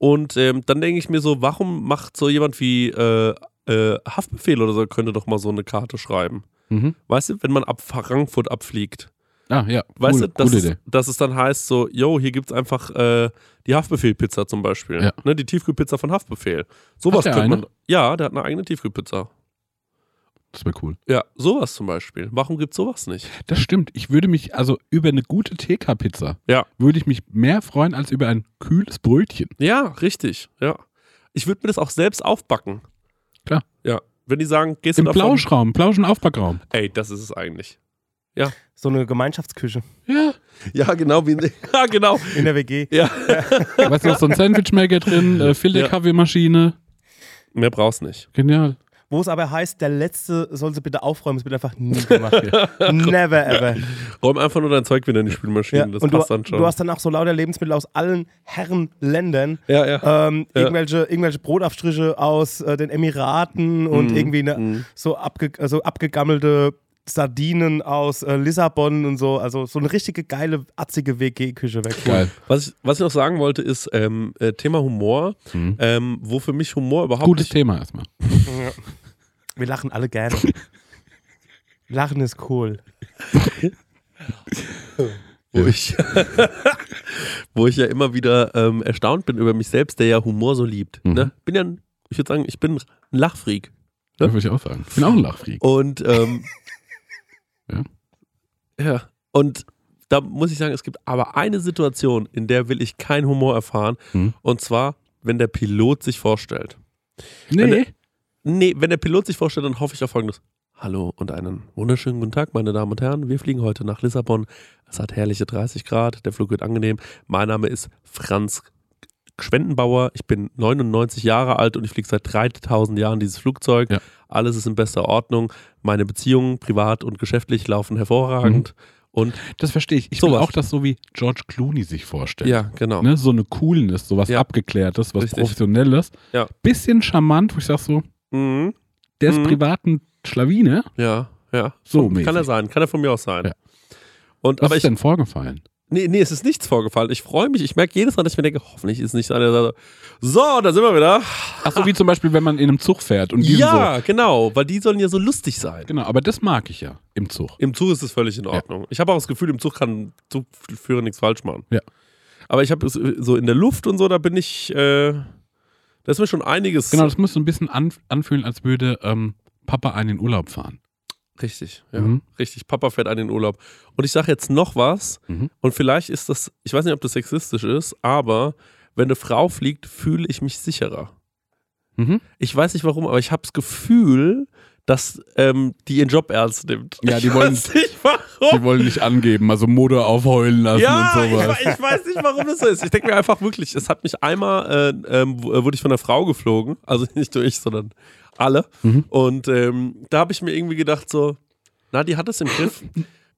Und ähm, dann denke ich mir so, warum macht so jemand wie äh, äh, Haftbefehl oder so, könnte doch mal so eine Karte schreiben. Mhm. Weißt du, wenn man ab Frankfurt abfliegt, Ah, ja. weißt cool, du, dass coole es, dass es dann heißt so, yo, hier gibt es einfach äh, die Haftbefehl-Pizza zum Beispiel. Ja. Ne, die Tiefkühlpizza von Haftbefehl. Sowas könnte man. Ja, der hat eine eigene Tiefkühlpizza. Das wäre cool. Ja, sowas zum Beispiel. Warum gibt es sowas nicht? Das stimmt. Ich würde mich, also über eine gute TK-Pizza, Ja. würde ich mich mehr freuen als über ein kühles Brötchen. Ja, richtig. Ja. Ich würde mir das auch selbst aufbacken. Klar. Ja. Wenn die sagen, gehst Im du davon? Plauschraum, Plausch- und Aufbackraum. Ey, das ist es eigentlich. So eine Gemeinschaftsküche Ja. Ja, genau. Wie, ja, genau. in der WG. Ja. Weißt du, da ist so ein Sandwichmaker drin, äh, Filterkaffeemaschine. Mehr brauchst nicht. Genial. Wo es aber heißt, der Letzte soll sie bitte aufräumen. Es wird einfach nie gemacht. Never ever. Räum einfach nur dein Zeug wieder in die Spülmaschine. Ja. Das Und du, passt dann schon. du hast dann auch so lauter Lebensmittel aus allen Herrenländern. ja, ja. Ähm, Ja. irgendwelche, irgendwelche Brotaufstriche aus äh, den Emiraten und Mhm, irgendwie ne, mhm. so, abge, so abgegammelte Sardinen aus äh, Lissabon und so. Also so eine richtige geile, atzige WG-Küche weg. Geil. Was ich, was ich noch sagen wollte, ist ähm, äh, Thema Humor, Mhm. ähm, wo für mich Humor überhaupt Gutes nicht. Thema erstmal. Wir lachen alle gerne. Lachen ist cool. Wo ich, wo ich ja immer wieder ähm, erstaunt bin über mich selbst, der ja Humor so liebt. Mhm. Ne? Bin ja, ein- ich würde sagen, ich bin ein Lachfreak. Das würde ich auch sagen. Ich bin auch ein Lachfreak. Und ähm, Ja. ja. Und da muss ich sagen, es gibt aber eine Situation, in der will ich keinen Humor erfahren. Mhm. Und zwar, wenn der Pilot sich vorstellt. Nee. Wenn Nee, wenn der Pilot sich vorstellt, dann hoffe ich auf folgendes. Hallo und einen wunderschönen guten Tag, meine Damen und Herren. Wir fliegen heute nach Lissabon. Es hat herrliche 30 Grad. Der Flug wird angenehm. Mein Name ist Franz Schwendenbauer. Ich bin 99 Jahre alt und ich fliege seit 3000 Jahren dieses Flugzeug. Ja. Alles ist in bester Ordnung. Meine Beziehungen, privat und geschäftlich, laufen hervorragend. Und Das verstehe ich. Ich will auch das so wie George Clooney sich vorstellt. ja, genau. Ne, so eine Coolness, sowas Ja. Abgeklärtes, was Richtig. Professionelles. Ja. Bisschen charmant, wo ich sag so, Mhm. der ist Mhm. privaten Schlawine. Ja, ja. So Kann mäßig. er sein. Kann er von mir aus sein. Ja. Und, Was ist ich, denn vorgefallen? Nee, nee, es ist nichts vorgefallen. Ich freue mich. Ich merke jedes Mal, dass ich mir denke, hoffentlich ist nicht einer, der so, da sind wir wieder. Ach so, wie zum Beispiel, wenn man in einem Zug fährt und die Ja, genau, weil die sollen ja so lustig sein. so. Genau, aber das mag ich ja im Zug. Im Zug ist es völlig in Ordnung. Ich habe auch das Gefühl, im Zug kann Zugführer nichts falsch machen. Ja. Aber ich habe äh, so in der Luft und so, da bin ich, äh, da ist mir schon einiges. Genau, das muss so ein bisschen an, anfühlen, als würde ähm, Papa einen in Urlaub fahren. Richtig, ja. Mhm. Richtig. Papa fährt einen in den Urlaub. Und ich sage jetzt noch was, Mhm. und vielleicht ist das, ich weiß nicht, ob das sexistisch ist, aber wenn eine Frau fliegt, fühle ich mich sicherer. Mhm. Ich weiß nicht warum, aber ich habe das Gefühl, dass ähm, die ihren Job ernst nimmt. Ja, die ich wollen- nicht warum. Die wollen nicht angeben, also Motor aufheulen lassen Ja, und ich, sowas. we- ich weiß nicht, warum das so ist. Ich denke mir einfach wirklich, es hat mich einmal, äh, ähm, w- wurde ich von einer Frau geflogen, also nicht nur ich, sondern alle. Mhm. Und ähm, da habe ich mir irgendwie gedacht so, na, die hat es im Griff.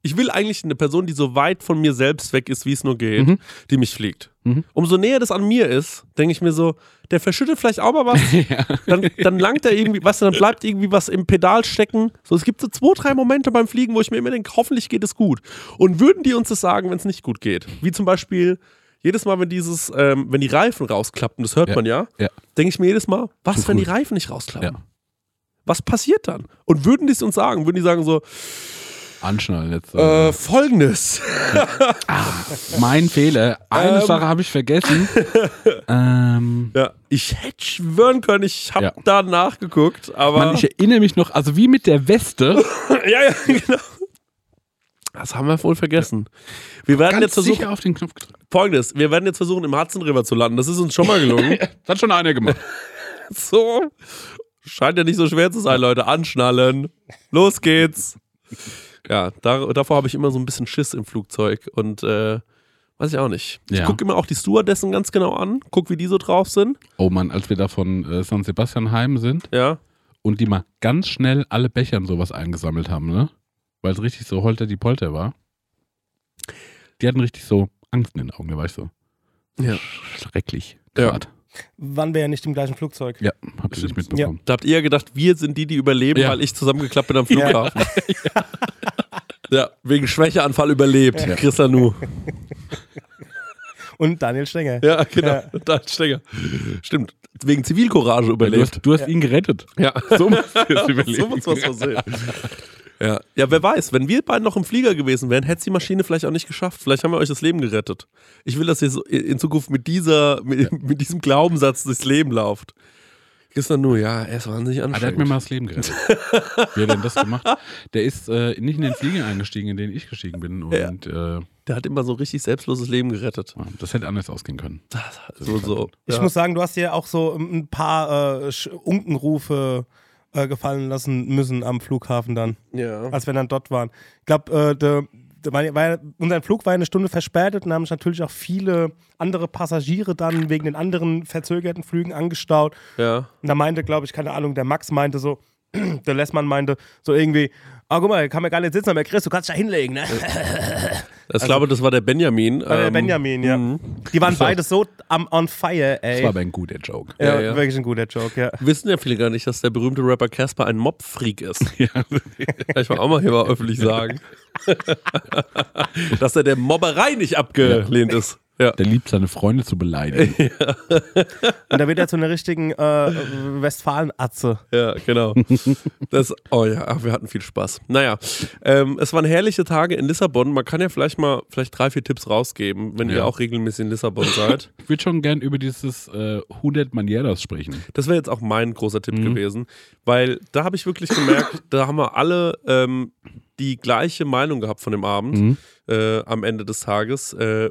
Ich will eigentlich eine Person, die so weit von mir selbst weg ist, wie es nur geht, Mhm. die mich fliegt. Mhm. Umso näher das an mir ist, denke ich mir so, der verschüttet vielleicht auch mal was. ja. Dann, dann langt er irgendwie, weißt du, dann bleibt irgendwie was im Pedal stecken. So, es gibt so zwei, drei Momente beim Fliegen, wo ich mir immer denke, hoffentlich geht es gut. Und würden die uns das sagen, wenn es nicht gut geht? Wie zum Beispiel, jedes Mal, wenn dieses, ähm, wenn die Reifen rausklappen, das hört Ja. man ja, Ja. denke ich mir jedes Mal, was, Zu wenn die. Reifen nicht rausklappen? Was passiert dann? Und würden die es uns sagen? Würden die sagen so, Anschnallen jetzt. äh, folgendes. mein Fehler. Eine ähm. Sache habe ich vergessen. ähm, Ja, ich hätte schwören können, ich habe Ja. da nachgeguckt, aber. Mann, ich erinnere mich noch, also wie mit der Weste. ja, ja, genau. Das haben wir wohl vergessen. Wir werden Ganz jetzt versuchen, sicher auf den Knopf gedrückt. folgendes, wir werden jetzt versuchen, im Hudson River zu landen. Das ist uns schon mal gelungen. Das hat schon einer gemacht. so. Scheint ja nicht so schwer zu sein, Leute. Anschnallen. Los geht's. Ja, da, davor habe ich immer so ein bisschen Schiss im Flugzeug und äh, weiß ich auch nicht. Ich Ja. gucke immer auch die Stewardessen ganz genau an, guck, wie die so drauf sind. Oh Mann, als wir da von äh, San Sebastian heim sind Ja. und die mal ganz schnell alle Becher und sowas eingesammelt haben, ne? Weil es richtig so holter die Polter war. Die hatten richtig so Angst in den Augen, da war ich so. Ja. Schrecklich. Ja. Waren wir ja nicht im gleichen Flugzeug. Ja, habt ihr nicht mitbekommen. Da habt ihr gedacht, wir sind die, die überleben, Ja. weil ich zusammengeklappt bin am Flughafen. Ja, wegen Schwächeanfall überlebt. Ja. Chris Lanu. Und Daniel Stenger. Ja, genau. Ja. Da ist Stenger. Stimmt. Wegen Zivilcourage Du überlebt. hast, du hast ihn gerettet. Ja. So musst du es so muss man es sehen. Ja. ja, wer weiß, wenn wir beide noch im Flieger gewesen wären, hätte es die Maschine vielleicht auch nicht geschafft. Vielleicht haben wir euch das Leben gerettet. Ich will, dass ihr so in Zukunft mit dieser, mit, mit diesem Glaubenssatz durchs Leben lauft. Christian nur, ja, er ist wahnsinnig Ah, der hat anstrengend. mir mal das Leben gerettet. Wie hat denn das gemacht? Der ist äh, nicht in den Flieger eingestiegen, in den ich gestiegen bin. Und Ja. äh, Der hat immer so richtig selbstloses Leben gerettet. das hätte anders ausgehen können. So, so. Ich ja. muss sagen, du hast hier auch so ein paar äh, Unkenrufe äh, gefallen lassen müssen am Flughafen dann, Ja. als wir dann dort waren. Ich glaube, äh, war- war ja- unser Flug war eine Stunde verspätet und da haben sich natürlich auch viele andere Passagiere dann wegen den anderen verzögerten Flügen angestaut. Ja. Und da meinte, glaube ich, keine Ahnung, der Max meinte so, der Lessmann meinte so irgendwie, ah, guck mal, kann man gar nicht sitzen, aber Chris, du kannst dich da hinlegen, ne? Ich glaube, das war der Benjamin. War der ähm, Benjamin, ja. Die waren beide so am on fire, ey. Das war aber ein guter Joke. ja, Ja, ja. wirklich ein guter Joke, ja. Wissen ja viele gar nicht, dass der berühmte Rapper Casper ein Mob-Freak ist. Kann ich mal auch mal hier mal öffentlich sagen. dass er der Mobberei nicht abgelehnt ist. Ja. Der liebt seine Freunde zu beleidigen. Und da wird er zu einer richtigen äh, Westfalen-Atze. Ja, genau. Das, oh ja, ach, wir hatten viel Spaß. Naja, ähm, es waren herrliche Tage in Lissabon. Man kann ja vielleicht mal vielleicht drei, vier Tipps rausgeben, wenn ihr Ja. auch regelmäßig in Lissabon seid. Ich würde schon gern über dieses äh, 100 Manieras sprechen. Das wäre jetzt auch mein großer Tipp gewesen, weil da habe ich wirklich gemerkt, da haben wir alle ähm, die gleiche Meinung gehabt von dem Abend Mhm. äh, am Ende des Tages. Äh,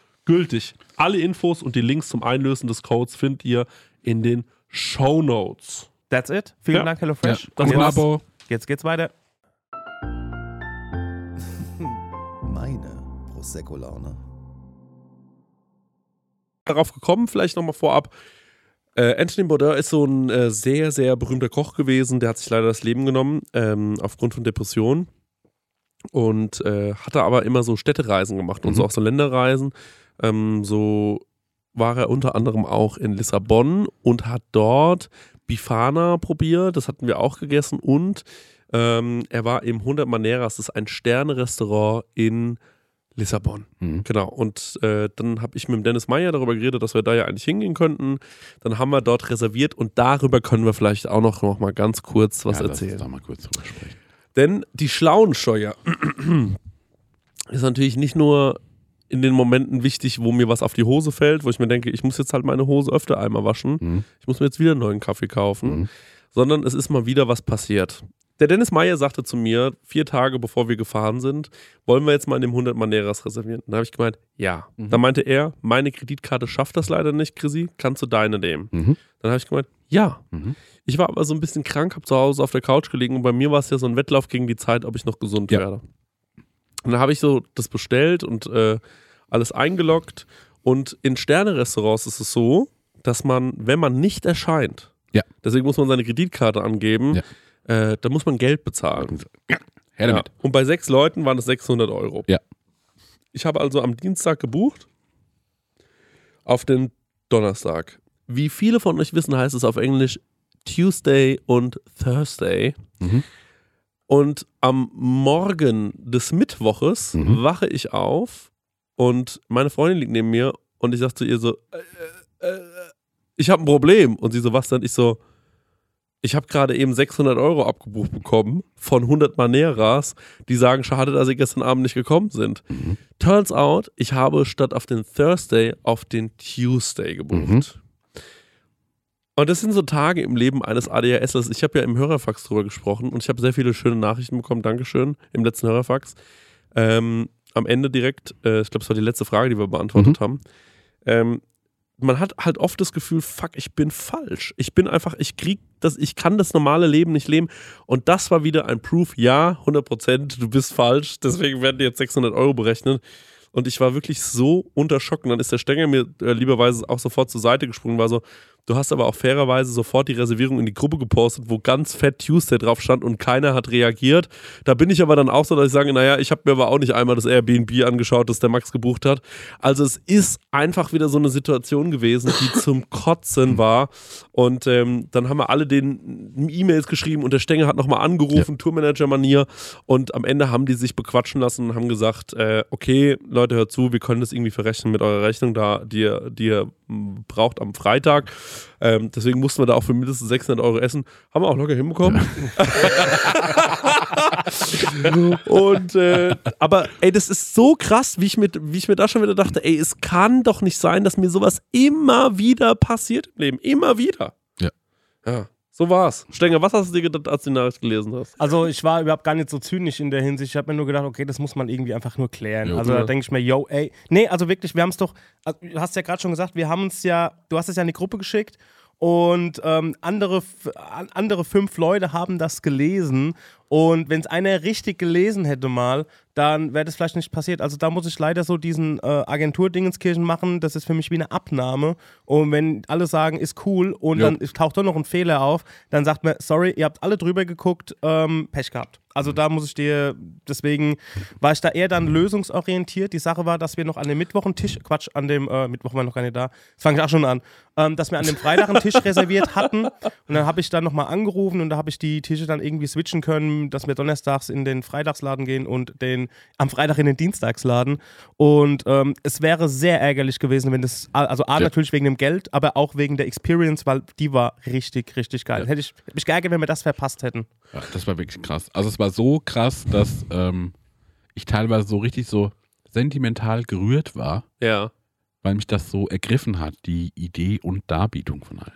gültig. Alle Infos und die Links zum Einlösen des Codes findet ihr in den Show Notes. That's it. Vielen Ja. Dank, Ja. HelloFresh. Das Guten war's. Abo. Jetzt geht's weiter. Meine Prosecco-Laune. darauf gekommen, vielleicht nochmal vorab. Äh, Anthony Bourdain ist so ein äh, sehr, sehr berühmter Koch gewesen. Der hat sich leider das Leben genommen, ähm, aufgrund von Depressionen. und äh, hatte aber immer so Städtereisen gemacht und Mhm. so auch so Länderreisen. Ähm, so war er unter anderem auch in Lissabon und hat dort Bifana probiert. Das hatten wir auch gegessen und ähm, er war im 100 Maneras, das ist ein Sterne-Restaurant in Lissabon. Mhm. Genau. Und äh, dann habe ich mit dem Dennis Meyer darüber geredet, dass wir da ja eigentlich hingehen könnten. Dann haben wir dort reserviert und darüber können wir vielleicht auch noch, noch mal ganz kurz was ja, erzählen. da mal kurz drüber sprechen. Denn die Schlauensteuer ist natürlich nicht nur in den Momenten wichtig, wo mir was auf die Hose fällt, wo ich mir denke, ich muss jetzt halt meine Hose öfter einmal waschen, Mhm. ich muss mir jetzt wieder einen neuen Kaffee kaufen, Mhm. sondern es ist mal wieder was passiert. Der Dennis Meyer sagte zu mir, vier Tage bevor wir gefahren sind, wollen wir jetzt mal in dem 100 Maneras reservieren? Dann habe ich gemeint, ja. Mhm. Dann meinte er, meine Kreditkarte schafft das leider nicht, Chrissy, kannst du deine nehmen? Mhm. Dann habe ich gemeint, ja. Mhm. Ich war aber so ein bisschen krank, habe zu Hause auf der Couch gelegen und bei mir war es ja so ein Wettlauf gegen die Zeit, ob ich noch gesund Ja. werde. Und dann habe ich so das bestellt und äh, alles eingeloggt. Und in Sterne-Restaurants ist es so, dass man, wenn man nicht erscheint, Ja. deswegen muss man seine Kreditkarte angeben, Ja. äh, da muss man Geld bezahlen. Ja, her Ja. damit. Und bei sechs Leuten waren es 600 Euro. Ja. Ich habe also am Dienstag gebucht, auf den Donnerstag. Wie viele von euch wissen, heißt es auf Englisch Tuesday und Thursday. Mhm. Und am Morgen des Mittwoches Mhm. wache ich auf und meine Freundin liegt neben mir und ich sage zu ihr so, äh, äh, ich habe ein Problem. Und sie so, was denn? Ich so, ich habe gerade eben 600 Euro abgebucht bekommen von 100 Maneras, die sagen, schade, dass sie gestern Abend nicht gekommen sind. Mhm. Turns out, ich habe statt auf den Thursday auf den Tuesday gebucht. Mhm. Und das sind so Tage im Leben eines ADHSlers. Ich habe ja im Hörerfax drüber gesprochen und ich habe sehr viele schöne Nachrichten bekommen. Dankeschön im letzten Hörerfax. Ähm, am Ende direkt, äh, ich glaube, es war die letzte Frage, die wir beantwortet haben. Ähm, man hat halt oft das Gefühl, fuck, ich bin falsch. Ich bin einfach, ich krieg das, ich kann das normale Leben nicht leben. Und das war wieder ein Proof, ja, 100 Prozent, du bist falsch. Deswegen werden dir jetzt 600 Euro berechnet. Und ich war wirklich so unter Schock. Und dann ist der Stenger mir äh, lieberweise auch sofort zur Seite gesprungen, war so, du hast aber auch fairerweise sofort die Reservierung in die Gruppe gepostet, wo ganz fett Tuesday drauf stand und keiner hat reagiert. Da bin ich aber dann auch so, dass ich sage, naja, ich habe mir aber auch nicht einmal das Airbnb angeschaut, das der Max gebucht hat. Also es ist einfach wieder so eine Situation gewesen, die zum Kotzen war. Und ähm, dann haben wir alle den E-Mails geschrieben und der Stenger hat nochmal angerufen, Tourmanager-Manier. Und am Ende haben die sich bequatschen lassen und haben gesagt, äh, okay, Leute, hört zu, wir können das irgendwie verrechnen mit eurer Rechnung, da die, ihr- die ihr m, braucht am Freitag. Ähm, deswegen mussten wir da auch für mindestens 600 Euro essen. Haben wir auch locker hinbekommen. und äh, aber ey, das ist so krass, wie ich, mit, wie ich mir da schon wieder dachte, ey, es kann doch nicht sein, dass mir sowas immer wieder passiert im Leben. Immer wieder. Ja. Ja, so war's. Stenger, was hast du dir gedacht, als du die Nachricht gelesen hast? Also ich war überhaupt gar nicht so zynisch in der Hinsicht. Ich habe mir nur gedacht, okay, das muss man irgendwie einfach nur klären. Jo. also da Ja. denke ich mir, yo, ey. Nee, also wirklich, wir haben es doch, also, du hast ja gerade schon gesagt, wir haben uns ja, du hast es ja in die Gruppe geschickt und ähm, andere, andere fünf Leute haben das gelesen. Und wenn es einer richtig gelesen hätte mal, dann wäre das vielleicht nicht passiert. Also da muss ich leider so diesen äh, Agentur-Dingenskirchen machen. Das ist für mich wie eine Abnahme. Und wenn alle sagen, ist cool und Jo. dann taucht doch noch ein Fehler auf, dann sagt man, sorry, ihr habt alle drüber geguckt, ähm, Pech gehabt. Also da muss ich dir, deswegen war ich da eher dann lösungsorientiert. Die Sache war, dass wir noch an dem Mittwoch einen Tisch, Quatsch, an dem, äh, Mittwoch war noch gar nicht da, das fange ich auch schon an, ähm, dass wir an dem Freitag einen Tisch reserviert hatten und dann habe ich dann nochmal angerufen und da habe ich die Tische dann irgendwie switchen können, dass wir donnerstags in den Freitagsladen gehen und den am Freitag in den Dienstagsladen und ähm, es wäre sehr ärgerlich gewesen, wenn das, also A, Ja. natürlich wegen dem Geld, aber auch wegen der Experience, weil die war richtig, richtig geil. Ja. Hätte ich hätte mich geärgert, wenn wir das verpasst hätten. Ja, das war wirklich krass. Also es war so krass, dass ähm, ich teilweise so richtig so sentimental gerührt war, Ja. Weil mich das so ergriffen hat, die Idee und Darbietung von allem.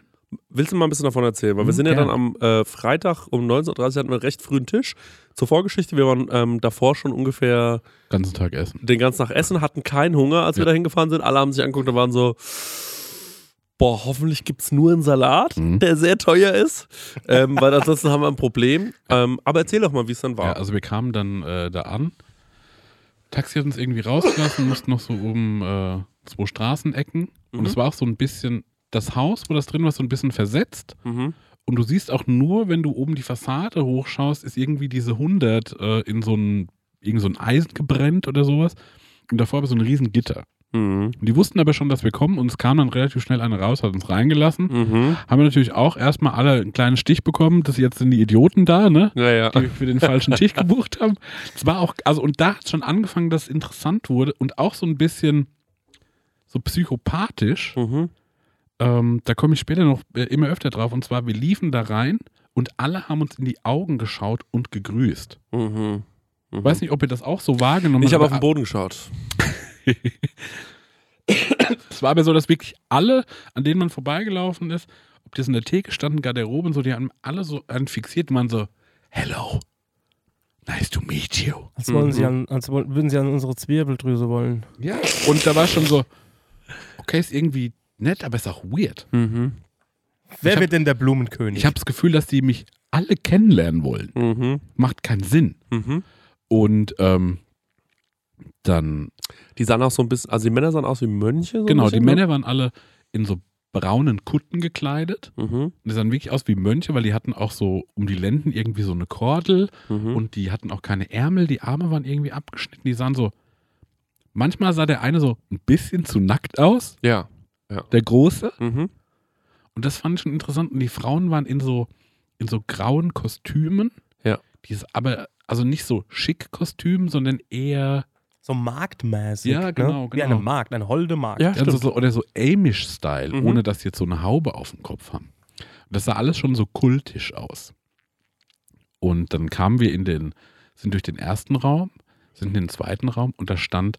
Willst du mal ein bisschen davon erzählen? Weil wir Mhm, sind ja gerne. dann am äh, Freitag um 19.30 Uhr hatten wir einen recht frühen Tisch. Zur Vorgeschichte, wir waren ähm, davor schon ungefähr Ganzen Tag essen. den ganzen Tag essen, hatten keinen Hunger, als wir Ja. da hingefahren sind. Alle haben sich angeguckt und waren so, boah, hoffentlich gibt es nur einen Salat, Mhm. der sehr teuer ist. ähm, weil ansonsten haben wir ein Problem. Ähm, aber erzähl doch mal, wie es dann war. Ja, also wir kamen dann äh, da an. Taxi hat uns irgendwie rausgelassen, mussten noch so um äh, zwei Straßenecken. Und Mhm. es war auch so ein bisschen, das Haus, wo das drin war, so ein bisschen versetzt. Mhm. Und du siehst auch nur, wenn du oben die Fassade hochschaust, ist irgendwie diese 100 äh, in so ein irgend so ein Eisen gebrennt oder sowas. Und davor war so ein riesen Gitter. Mhm. Und die wussten aber schon, dass wir kommen und es kam dann relativ schnell einer raus, hat uns reingelassen. Mhm. Haben wir natürlich auch erstmal alle einen kleinen Stich bekommen, dass jetzt sind die Idioten da, ne? Ja, ja. Die für den falschen Tisch gebucht haben. Es war auch, also und da hat schon angefangen, dass es interessant wurde und auch so ein bisschen so psychopathisch. Mhm. Ähm, da komme ich später noch äh, immer öfter drauf. Und zwar, wir liefen da rein und alle haben uns in die Augen geschaut und gegrüßt. Mhm. Ich weiß nicht, ob ihr das auch so wahrgenommen Ich habe auf habt. den Boden geschaut. Es war aber so, dass wirklich alle, an denen man vorbeigelaufen ist, ob das in der Theke standen, Garderoben, so, die haben alle so einen fixiert und waren so, hello, nice to meet you. Als, wollen sie Mhm. an, als würden sie an unsere Zwirbeldrüse wollen. Ja. Und da war schon so, okay, ist irgendwie nett, aber ist auch weird. Mhm. Wer hab- wird denn der Blumenkönig? Ich habe das Gefühl, dass die mich alle kennenlernen wollen. Mhm. Macht keinen Sinn. Mhm. Und ähm, dann, Die sahen auch so ein bisschen, also die Männer sahen aus wie Mönche. So genau, die ne? Männer waren alle in so braunen Kutten gekleidet. Mhm. Und die sahen wirklich aus wie Mönche, weil die hatten auch so um die Lenden irgendwie so eine Kordel Mhm. und die hatten auch keine Ärmel, die Arme waren irgendwie abgeschnitten, die sahen so. Manchmal sah der eine so ein bisschen zu nackt aus, ja. der Große. Mhm. Und das fand ich schon interessant. Und die Frauen waren in so, in so grauen Kostümen. Ja. Dieses, aber, also nicht so schick Kostüm, sondern eher so marktmäßig. Ja, genau, ne? Wie genau. eine Markt, eine holde Markt. Ja, also stimmt. so, oder so Amish-Style, Mhm. ohne dass sie jetzt so eine Haube auf dem Kopf haben. Und das sah alles schon so kultisch aus. Und dann kamen wir in den, sind durch den ersten Raum, sind in den zweiten Raum und da stand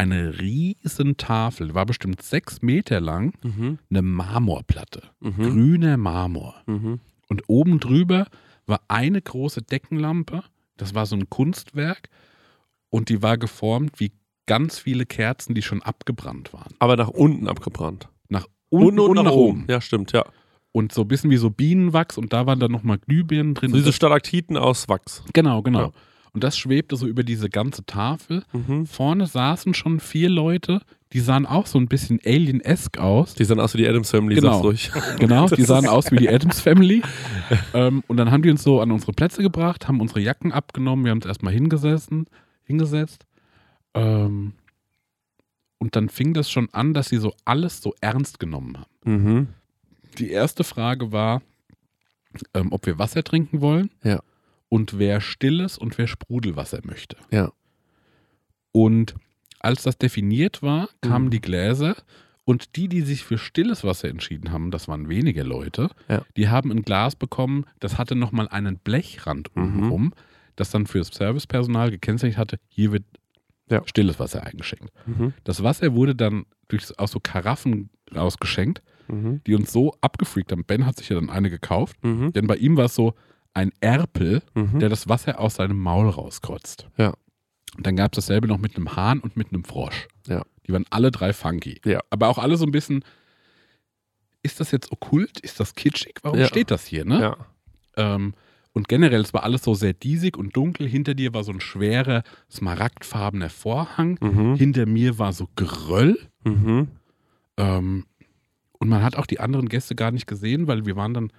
eine riesen Tafel, war bestimmt sechs Meter lang, Mhm. eine Marmorplatte, Mhm. grüner Marmor. Mhm. Und oben drüber war eine große Deckenlampe. Das war so ein Kunstwerk. Und die war geformt wie ganz viele Kerzen, die schon abgebrannt waren. Aber nach unten abgebrannt. Nach unten und, nach, oben. Ja, stimmt, ja. Und so ein bisschen wie so Bienenwachs. Und da waren dann nochmal Glühbirnen drin. So diese Stalaktiten aus Wachs. genau, genau. Ja. Und das schwebte so über diese ganze Tafel. Mhm. Vorne saßen schon vier Leute. Die sahen auch so ein bisschen alien-esque aus. Die sahen aus wie die Adams Family, Genau. ruhig. Genau, die sahen aus wie die Adams Family. ähm, und dann haben die uns so an unsere Plätze gebracht, haben unsere Jacken abgenommen, wir haben uns erstmal hingesessen, hingesetzt. Ähm, und dann fing das schon an, dass sie so alles so ernst genommen haben. Mhm. Die erste Frage war, ähm, ob wir Wasser trinken wollen. Ja. Und wer stilles und wer Sprudelwasser möchte. Ja. Und als das definiert war, kamen Mhm. die Gläser und die, die sich für stilles Wasser entschieden haben, das waren weniger Leute, Ja. die haben ein Glas bekommen, das hatte nochmal einen Blechrand Mhm. unten rum, das dann fürs Servicepersonal gekennzeichnet hatte, hier wird Ja. stilles Wasser eingeschenkt. Mhm. Das Wasser wurde dann durch, aus so Karaffen rausgeschenkt, Mhm. die uns so abgefreakt haben. Ben hat sich ja dann eine gekauft, Mhm. denn bei ihm war es so ein Erpel, Mhm. der das Wasser aus seinem Maul rauskotzt. Ja. Und dann gab es dasselbe noch mit einem Hahn und mit einem Frosch. Ja. Die waren alle drei funky. Ja. Aber auch alle so ein bisschen, ist das jetzt okkult? Ist das kitschig? Warum Ja. steht das hier? Ne? Ja. Ähm, und generell, es war alles so sehr diesig und dunkel. Hinter dir war so ein schwerer, smaragdfarbener Vorhang. Mhm. Hinter mir war so Geröll. Mhm. Ähm, und man hat auch die anderen Gäste gar nicht gesehen, weil wir waren dann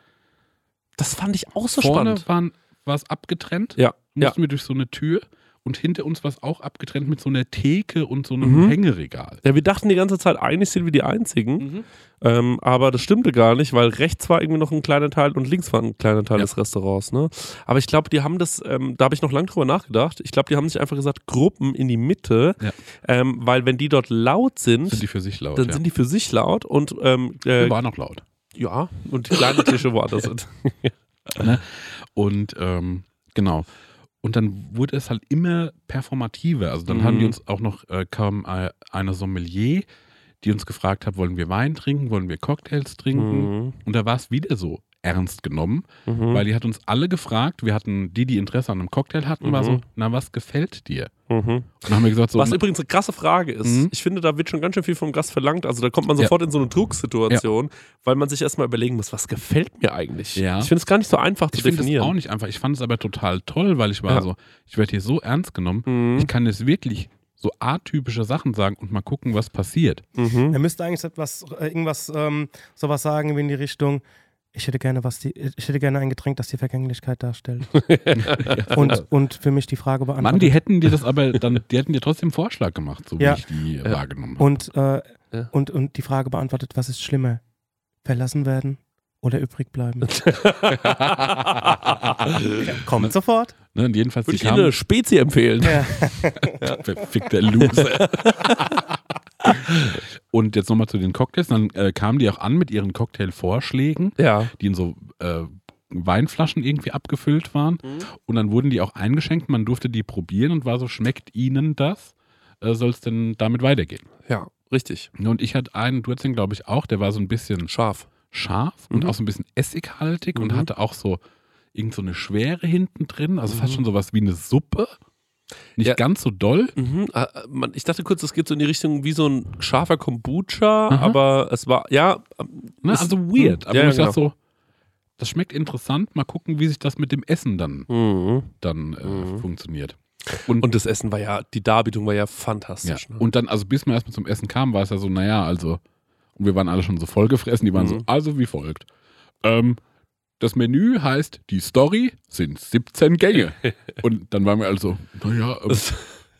Das fand ich auch so vorne spannend. waren, war es abgetrennt. Ja. Ja. Mussten wir durch so eine Tür. Und hinter uns war es auch abgetrennt mit so einer Theke und so einem Mhm. Hängeregal. Ja, wir dachten die ganze Zeit, eigentlich sind wir die Einzigen. Mhm. Ähm, aber das stimmte gar nicht, weil rechts war irgendwie noch ein kleiner Teil und links war ein kleiner Teil Ja. des Restaurants. Ne? Aber ich glaube, die haben das, ähm, da habe ich noch lange drüber nachgedacht. Ich glaube, die haben sich einfach gesagt, Gruppen in die Mitte, Ja. ähm, weil wenn die dort laut sind, Sind die für sich laut? dann ja. sind die für sich laut und ähm, äh, Wir waren auch laut. Ja, und die kleinen Tische woanders sind. Und ähm, genau. Und dann wurde es halt immer performativer. Also dann Mhm. haben die uns auch noch, äh, kam äh, eine Sommelier, die uns gefragt hat, wollen wir Wein trinken, wollen wir Cocktails trinken? Mhm. Und da war es wieder so ernst genommen, Mhm. weil die hat uns alle gefragt, wir hatten die, die Interesse an einem Cocktail hatten, war Mhm. so, na, was gefällt dir? Mhm. Und dann haben wir gesagt, so, Was übrigens eine krasse Frage ist. Mhm. Ich finde, da wird schon ganz schön viel vom Gast verlangt. Also da kommt man Ja. sofort in so eine Drucksituation, weil man sich erstmal überlegen muss, was gefällt mir eigentlich? Ja. Ich finde es gar nicht so einfach zu ich finde es definieren. auch nicht einfach. Ich fand es aber total toll, weil ich war Ja. so, ich werde hier so ernst genommen, Mhm. ich kann jetzt wirklich so atypische Sachen sagen und mal gucken, was passiert. Mhm. Er müsste eigentlich etwas, äh, irgendwas, ähm, sowas sagen wie in die Richtung, Ich hätte gerne was die, ich hätte gerne ein Getränk, das die Vergänglichkeit darstellt. und, und für mich die Frage beantwortet. Mann, die hätten dir das aber dann, die hätten dir trotzdem einen Vorschlag gemacht, so Ja. wie ich die äh, wahrgenommen habe. und, äh, Ja. und, und die Frage beantwortet, was ist schlimmer? Verlassen werden oder übrig bleiben? Kommt sofort. Ne, und jedenfalls, Würde ich Ihnen eine Spezi empfehlen. Ja. verfickter Loser. und jetzt nochmal zu den Cocktails, dann äh, kamen die auch an mit ihren Cocktailvorschlägen, Ja. die in so äh, Weinflaschen irgendwie abgefüllt waren. Und dann wurden die auch eingeschenkt, man durfte die probieren und war so, schmeckt Ihnen das? Äh, Soll es denn damit weitergehen? Ja, richtig. Und ich hatte einen, du hattest den glaube ich auch, der war so ein bisschen Scharf. Scharf und Mhm. auch so ein bisschen essighaltig und Mhm. hatte auch so irgend so eine Schwere hinten drin, also fast Mhm. schon sowas wie eine Suppe. Nicht Ja. ganz so doll. Mhm. äh, Ich dachte kurz, es geht so in die Richtung wie so ein scharfer Kombucha, Aha. aber es war, ja. Ist- Also weird. Mhm. Aber Ja, ich ja, dachte so, das schmeckt interessant. Mal gucken, wie sich das mit dem Essen dann, Mhm. dann äh, Mhm. funktioniert. Und, Und das Essen war ja, die Darbietung war ja ja. fantastisch. Ne? und dann, also bis man erstmal zum Essen kam, war es ja so, naja, also, und wir waren alle schon so vollgefressen, die waren so, Mhm. also wie folgt. Ähm, das Menü heißt, die Story sind 17 Gänge. und dann waren wir also, naja, ähm,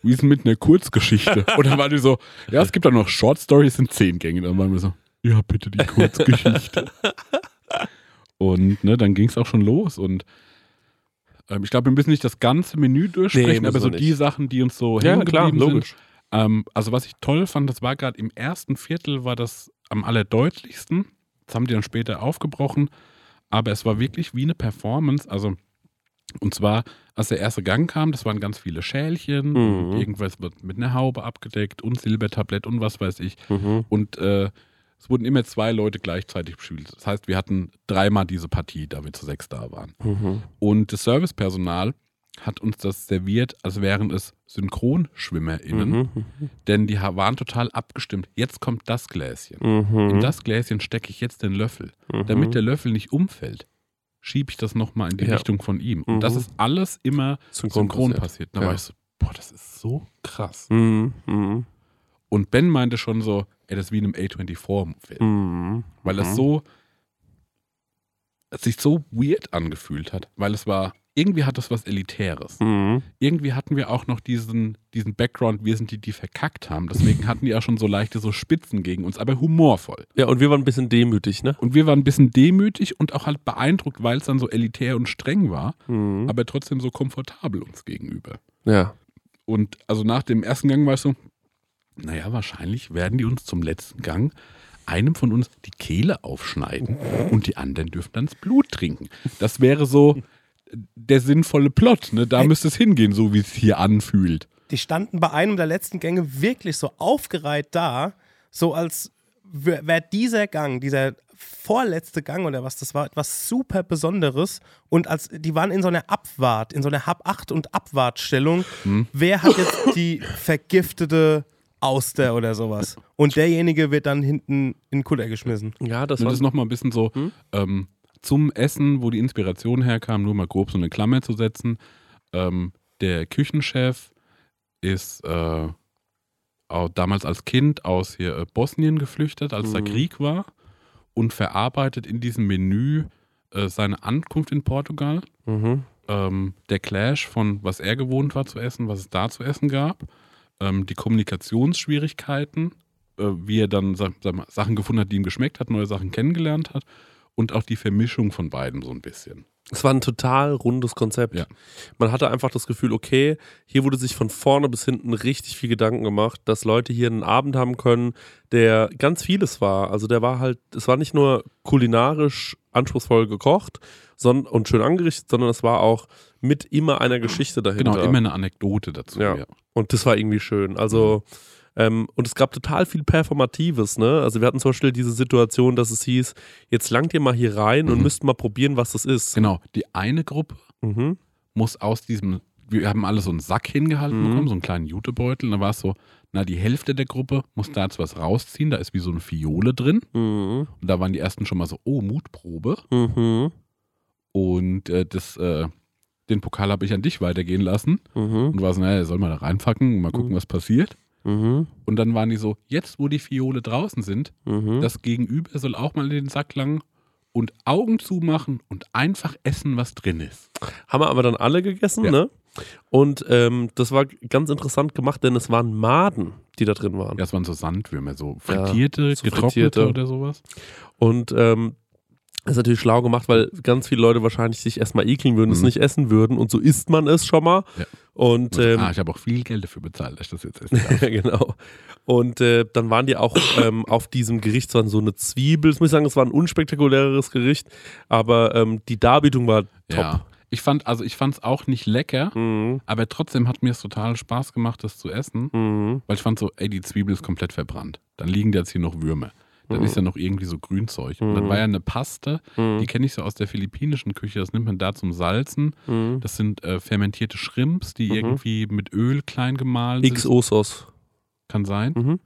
wie ist denn mit einer Kurzgeschichte? Und dann waren die so, ja, es gibt da noch Short Stories, sind 10 Gänge. Dann waren wir so, ja, bitte die Kurzgeschichte. und ne, dann ging es auch schon los und ähm, ich glaube, wir müssen nicht das ganze Menü durchsprechen, Nee, aber so wir die nicht. Sachen, die uns so ja, hängen klar, geblieben sind. logisch. Ähm, also was ich toll fand, das war gerade im ersten Viertel war das am allerdeutlichsten. Das haben die dann später aufgebrochen. Aber es war wirklich wie eine Performance. Also und zwar, als der erste Gang kam, das waren ganz viele Schälchen, Mhm. irgendwas wird mit einer Haube abgedeckt und Silbertablett und was weiß ich. Mhm. Und äh, es wurden immer zwei Leute gleichzeitig gespielt. Das heißt, wir hatten dreimal diese Partie, da wir zu sechs da waren. Mhm. Und das Servicepersonal hat uns das serviert, als wären es SynchronschwimmerInnen. Mhm. Denn die waren total abgestimmt. Jetzt kommt das Gläschen. Mhm. In das Gläschen stecke ich jetzt den Löffel. Mhm. Damit der Löffel nicht umfällt, schiebe ich das nochmal in die Ja. Richtung von ihm. Und Mhm. das ist alles immer synchron, synchron passiert. Da Ja. war ich so, boah, das ist so krass. Mhm. Mhm. Und Ben meinte schon so, ey, das ist wie in einem A24-Film. Mhm. Weil Mhm. so, es sich so weird angefühlt hat. Weil es war, irgendwie hat das was Elitäres. Mhm. irgendwie hatten wir auch noch diesen, diesen Background, wir sind die, die verkackt haben. Deswegen hatten die auch schon so leichte so Spitzen gegen uns, aber humorvoll. Ja, und wir waren ein bisschen demütig, ne? Und wir waren ein bisschen demütig und auch halt beeindruckt, weil es dann so elitär und streng war, Mhm. aber trotzdem so komfortabel uns gegenüber. Ja. Und also nach dem ersten Gang war es so, naja, wahrscheinlich werden die uns zum letzten Gang einem von uns die Kehle aufschneiden und die anderen dürfen dann das Blut trinken. Das wäre so der sinnvolle Plot. Ne? Da Hey. müsste es hingehen, so wie es hier anfühlt. Die standen bei einem der letzten Gänge wirklich so aufgereiht da, so als wäre dieser Gang, dieser vorletzte Gang oder was das war, etwas super Besonderes. Und als die waren in so einer Abwart, in so einer Hab-Acht- und Abwartstellung. Wer hat jetzt die vergiftete Auster oder sowas? Und derjenige wird dann hinten in den Kutter geschmissen. Ja, das Das war ist nochmal ein bisschen so Hm? ähm, zum Essen, wo die Inspiration herkam, nur mal grob so eine Klammer zu setzen. Ähm, der Küchenchef ist äh, auch damals als Kind aus hier äh, Bosnien geflüchtet, als da Mhm. Krieg war und verarbeitet in diesem Menü äh, seine Ankunft in Portugal. Mhm. Ähm, der Clash von was er gewohnt war zu essen, was es da zu essen gab, ähm, die Kommunikationsschwierigkeiten, äh, wie er dann sag, sag mal, Sachen gefunden hat, die ihm geschmeckt hat, neue Sachen kennengelernt hat und auch die Vermischung von beiden so ein bisschen. Es war ein total rundes Konzept. Ja. Man hatte einfach das Gefühl, okay, hier wurde sich von vorne bis hinten richtig viel Gedanken gemacht, dass Leute hier einen Abend haben können, der ganz vieles war. Also der war halt, es war nicht nur kulinarisch anspruchsvoll gekocht son und schön angerichtet, sondern es war auch mit immer einer Geschichte dahinter. Genau, immer eine Anekdote dazu. Ja. Ja. Und das war irgendwie schön. Also, ähm, und es gab total viel Performatives, ne? Also wir hatten zum Beispiel diese Situation, dass es hieß, jetzt langt ihr mal hier rein und Mhm. müsst mal probieren, was das ist. Genau, die eine Gruppe Mhm. muss aus diesem, wir haben alle so einen Sack hingehalten Mhm. bekommen, so einen kleinen Jutebeutel. Und da war es so, na, die Hälfte der Gruppe muss da jetzt was rausziehen, da ist wie so eine Fiole drin. Mhm. Und da waren die ersten schon mal so, oh, Mutprobe. Mhm. Und äh, das, äh, den Pokal habe ich an dich weitergehen lassen. Mhm. Und war so, naja, soll mal da reinpacken, mal gucken, was passiert. Mhm. Und dann waren die so, jetzt wo die Fiole draußen sind, Mhm. das Gegenüber soll auch mal in den Sack langen und Augen zumachen und einfach essen, was drin ist. Haben wir aber dann alle gegessen, Ja. ne? Und ähm, das war ganz interessant gemacht, denn es waren Maden, die da drin waren. Das waren so Sandwürmer, so frittierte, so getrocknete frittierte. oder sowas. Und ähm, das ist natürlich schlau gemacht, weil ganz viele Leute wahrscheinlich sich erstmal ekeln würden, es Mhm. nicht essen würden. Und so isst man es schon mal. Ja. Und ähm, ah, ich habe auch viel Geld dafür bezahlt, dass ich das jetzt ja, genau. Und äh, dann waren die auch ähm, auf diesem Gericht, es so eine Zwiebel. Das muss ich sagen, es war ein unspektakuläres Gericht, aber ähm, die Darbietung war top. Ja. Ich fand, also ich fand es auch nicht lecker, Mhm. aber trotzdem hat mir es total Spaß gemacht, das zu essen, Mhm. weil ich fand so, ey, die Zwiebel ist komplett verbrannt. Dann liegen da jetzt hier noch Würmer. Dann Mhm. ist ja noch irgendwie so Grünzeug. Und dann Mhm. war ja eine Paste, Mhm. die kenne ich so aus der philippinischen Küche, das nimmt man da zum Salzen. Mhm. Das sind äh, fermentierte Shrimps, die Mhm. irgendwie mit Öl klein gemahlen sind. XO-Sauce. Kann sein. Mhm.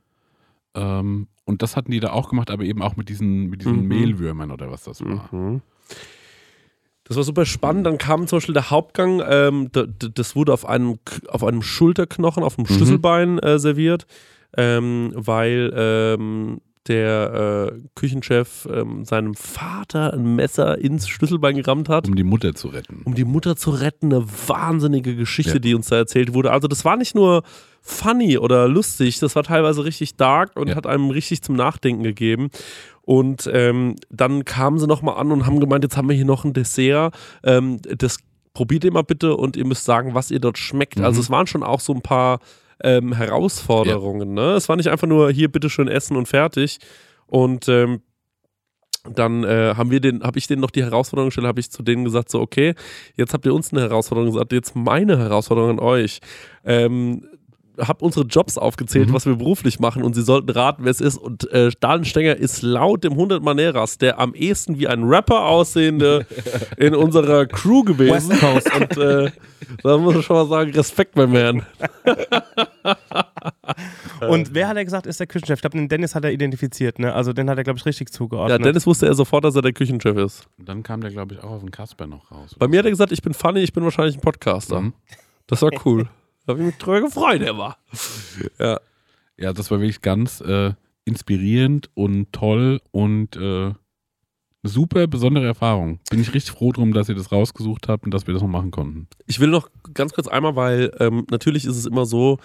Ähm, und das hatten die da auch gemacht, aber eben auch mit diesen, mit diesen Mhm. Mehlwürmern oder was das war. Mhm. Das war super spannend. Dann kam zum Beispiel der Hauptgang. Ähm, das wurde auf einem, auf einem Schulterknochen, auf dem Schlüsselbein äh, serviert, ähm, weil ähm, der äh, Küchenchef ähm, seinem Vater ein Messer ins Schlüsselbein gerammt hat. Um die Mutter zu retten. um die Mutter zu retten. Eine wahnsinnige Geschichte, Ja. die uns da erzählt wurde. Also das war nicht nur funny oder lustig, das war teilweise richtig dark und Ja. hat einem richtig zum Nachdenken gegeben. Und ähm, dann kamen sie nochmal an und haben gemeint, jetzt haben wir hier noch ein Dessert. Ähm, das probiert ihr mal bitte und ihr müsst sagen, was ihr dort schmeckt. Mhm. Also es waren schon auch so ein paar ähm, Herausforderungen. Ne? Es war nicht einfach nur hier bitte schön essen und fertig. Und ähm, dann äh, haben wir den, habe ich denen noch die Herausforderung gestellt, habe ich zu denen gesagt, so, okay, jetzt habt ihr uns eine Herausforderung gesagt, jetzt meine Herausforderung an euch. Ähm, hab unsere Jobs aufgezählt, Mhm. was wir beruflich machen und sie sollten raten, wer es ist. Und äh, Dahlen Stenger ist laut dem 100 Maneras der am ehesten wie ein Rapper aussehende in unserer Crew gewesen. West Coast. Und äh, da muss ich schon mal sagen, Respekt beim Herrn. Und wer hat er gesagt, ist der Küchenchef? Ich glaube, den Dennis hat er identifiziert, ne? Also den hat er, glaube ich, richtig Ja, zugeordnet. Dennis wusste er sofort, dass er der Küchenchef ist. Und dann kam der, glaube ich, auch auf den Kasper noch raus. Bei mir hat er gesagt, ich bin funny, ich bin wahrscheinlich ein Podcaster. Mhm. Das war cool. Da habe ich mich drüber gefreut, er war. Ja. Ja, das war wirklich ganz äh, inspirierend und toll und äh, eine super besondere Erfahrung. Bin ich richtig froh drum, dass ihr das rausgesucht habt und dass wir das noch machen konnten. Ich will noch ganz kurz einmal, weil ähm, natürlich ist es immer so,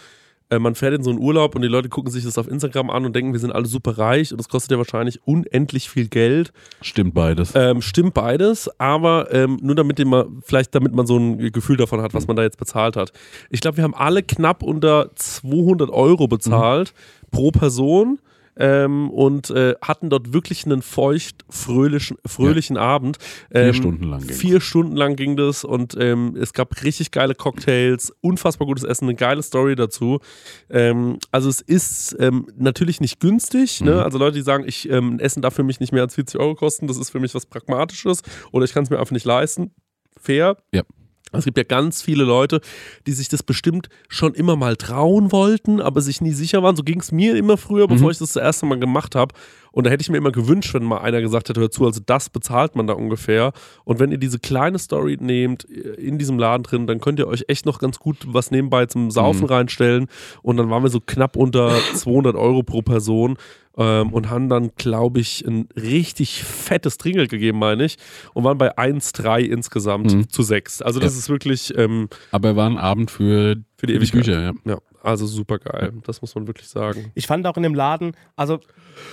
äh, man fährt in so einen Urlaub und die Leute gucken sich das auf Instagram an und denken, wir sind alle super reich und das kostet ja wahrscheinlich unendlich viel Geld. Stimmt beides. Ähm, stimmt beides, aber ähm, nur damit man, vielleicht damit man so ein Gefühl davon hat, was man da jetzt bezahlt hat. Ich glaube, wir haben alle knapp unter 200 Euro bezahlt pro Person. Ähm, und äh, hatten dort wirklich einen feucht, fröhlichen, fröhlichen Abend. Vier Ähm, Stunden lang ging's. Vier Stunden lang ging das und ähm, es gab richtig geile Cocktails, unfassbar gutes Essen, eine geile Story dazu. Ähm, also es ist ähm, natürlich nicht günstig. Ne? Mhm. Also Leute, die sagen, ich ähm, Essen darf für mich nicht mehr als 40 Euro kosten, das ist für mich was Pragmatisches oder ich kann es mir einfach nicht leisten. Fair. Ja. Es gibt ja ganz viele Leute, die sich das bestimmt schon immer mal trauen wollten, aber sich nie sicher waren. So ging es mir immer früher, bevor Mhm. ich das das erste Mal gemacht habe. Und da hätte ich mir immer gewünscht, wenn mal einer gesagt hätte, hör zu, also das bezahlt man da ungefähr. Und wenn ihr diese kleine Story nehmt äh, in diesem Laden drin, dann könnt ihr euch echt noch ganz gut was nebenbei zum Saufen Mhm. reinstellen. Und dann waren wir so knapp unter 200 Euro pro Person. Ähm, und haben dann, glaube ich, ein richtig fettes Trinkgeld gegeben, meine ich. Und waren bei 1,3 insgesamt Mhm. zu 6. Also das Ja. ist wirklich ähm, Aber war ein Abend für, für die für die. Bücher, ja. Ja, also super geil. Das muss man wirklich sagen. Ich fand auch in dem Laden, also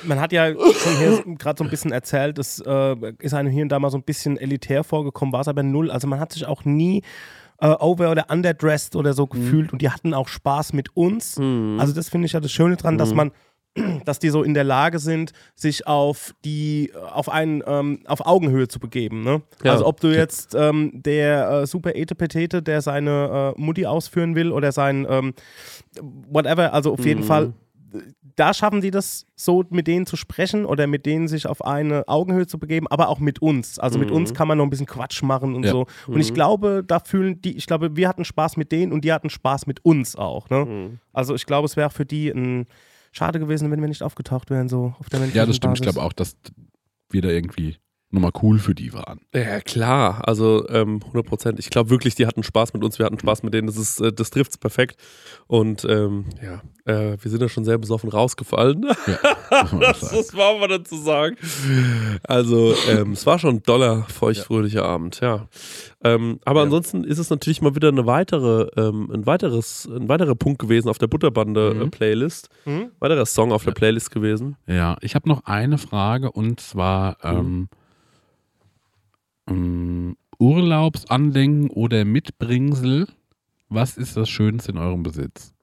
man hat ja schon hier gerade so ein bisschen erzählt, es äh, ist einem hier und da mal so ein bisschen elitär vorgekommen, war es aber null. Also man hat sich auch nie äh, over- oder underdressed oder so gefühlt und die hatten auch Spaß mit uns. Also das finde ich ja das Schöne dran, dass man dass die so in der Lage sind, sich auf die, auf einen, ähm, auf Augenhöhe zu begeben. Ne? Ja. Also ob du jetzt ähm, der äh, super Etepetete, der seine äh, Mutti ausführen will oder sein ähm, whatever, also auf jeden Fall, da schaffen sie das so, mit denen zu sprechen oder mit denen sich auf eine Augenhöhe zu begeben, aber auch mit uns. Also mit uns kann man noch ein bisschen Quatsch machen und Ja. so. Und ich glaube, da fühlen die, ich glaube, wir hatten Spaß mit denen und die hatten Spaß mit uns auch. Ne? Also ich glaube, es wäre für die ein schade gewesen, wenn wir nicht aufgetaucht wären, so auf der Ja, das stimmt. Ich glaube auch, dass wir da irgendwie nochmal cool für die waren. Ja, klar. Also ähm, 100 Prozent. Ich glaube wirklich, die hatten Spaß mit uns, wir hatten Spaß mit denen. Das, ist, äh, das trifft es perfekt. Und ähm, ja, äh, wir sind ja schon sehr besoffen rausgefallen. Ja, das, sagen. das war man dazu sagen. Also, ähm, es war schon ein doller, feuchtfröhlicher Abend, ja. Ähm, aber Ja. ansonsten ist es natürlich mal wieder eine weitere, ähm, ein weiteres, ein weiterer Punkt gewesen auf der Butterbande-Playlist. Mhm. Weiterer Song auf der Playlist gewesen. Ja, ich habe noch eine Frage und zwar ähm, ähm, Urlaubsandenken oder Mitbringsel. Was ist das Schönste in eurem Besitz?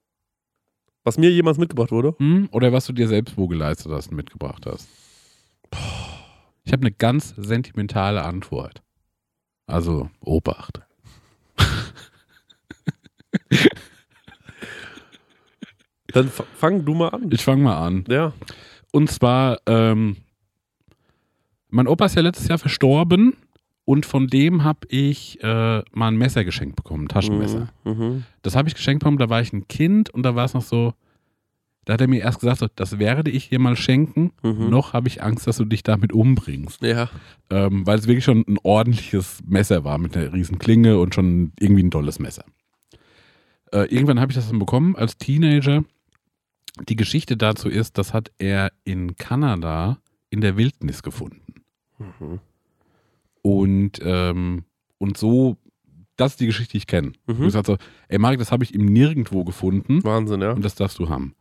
Was mir jemals mitgebracht wurde. Hm? Oder was du dir selbst wo geleistet hast und mitgebracht hast? Ich habe eine ganz sentimentale Antwort. Also, Obacht. Dann fang du mal an. Ich fange mal an. Ja. Und zwar, ähm, mein Opa ist ja letztes Jahr verstorben und von dem habe ich äh, mal ein Messer geschenkt bekommen, ein Taschenmesser. Mhm. Das habe ich geschenkt bekommen, da war ich ein Kind und da war es noch so, da hat er mir erst gesagt, so, das werde ich dir mal schenken, Mhm. noch habe ich Angst, dass du dich damit umbringst. Ja. Ähm, weil es wirklich schon ein ordentliches Messer war mit einer riesen Klinge und schon irgendwie ein tolles Messer. Äh, irgendwann habe ich das dann bekommen als Teenager. Die Geschichte dazu ist, das hat er in Kanada in der Wildnis gefunden. Mhm. Und, ähm, und so, das ist die Geschichte, die ich kenne. Mhm. Ich gesagt so, ey Marek, das habe ich ihm nirgendwo gefunden Wahnsinn, ja. und das darfst du haben.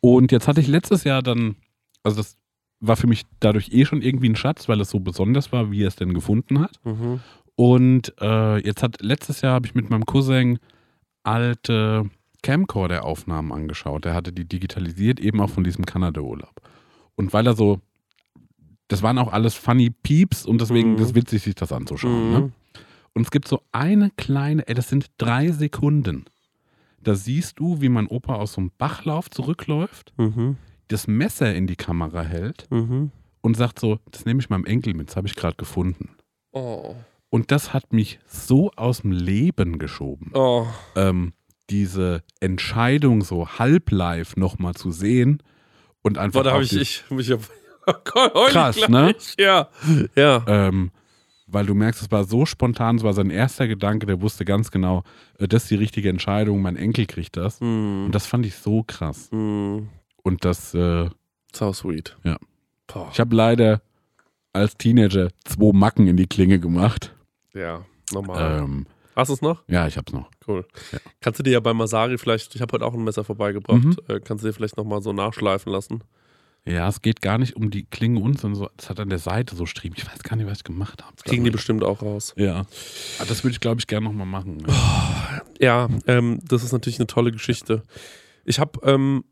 Und jetzt hatte ich letztes Jahr dann, also das war für mich dadurch eh schon irgendwie ein Schatz, weil es so besonders war, wie er es denn gefunden hat. Mhm. Und äh, jetzt hat letztes Jahr habe ich mit meinem Cousin alte Camcorder-Aufnahmen angeschaut. Er hatte die digitalisiert, eben auch von diesem Kanada-Urlaub. Und weil er so, das waren auch alles funny Peeps und deswegen Mhm. ist witzig, sich das anzuschauen. Ne? Mhm. Und es gibt so eine kleine, ey, das sind drei Sekunden. Da siehst du, wie mein Opa aus so einem Bachlauf zurückläuft, Mhm. das Messer in die Kamera hält Mhm. und sagt so, das nehme ich meinem Enkel mit, das habe ich gerade gefunden. Oh. Und das hat mich so aus dem Leben geschoben. Oh. Ähm, diese Entscheidung so halb-live nochmal zu sehen und einfach. Boah, da habe ich, ich, mich Krass, gleich. ne? Ja. Ja. Ähm, weil du merkst, es war so spontan, es war sein erster Gedanke, der wusste ganz genau, äh, das ist die richtige Entscheidung, mein Enkel kriegt das. Mhm. Und das fand ich so krass. Mhm. Und das, äh, So sweet. Ja. Boah. ich habe leider als Teenager zwei Macken in die Klinge gemacht. Ja, normal. Ähm, Hast du es noch? ja, ich hab's noch. Cool. Ja. Kannst du dir ja bei Masari vielleicht, ich habe heute auch ein Messer vorbeigebracht, Mhm. äh, kannst du dir vielleicht nochmal so nachschleifen lassen? Ja, es geht gar nicht um die Klinge und sondern so, es hat an der Seite so Striemen. Ich weiß gar nicht, was ich gemacht habe. Kriegen die bestimmt auch raus. Ja. Ah, das würde ich, glaube ich, gerne nochmal machen. Ja, ähm, das ist natürlich eine tolle Geschichte. Ich habe, ähm,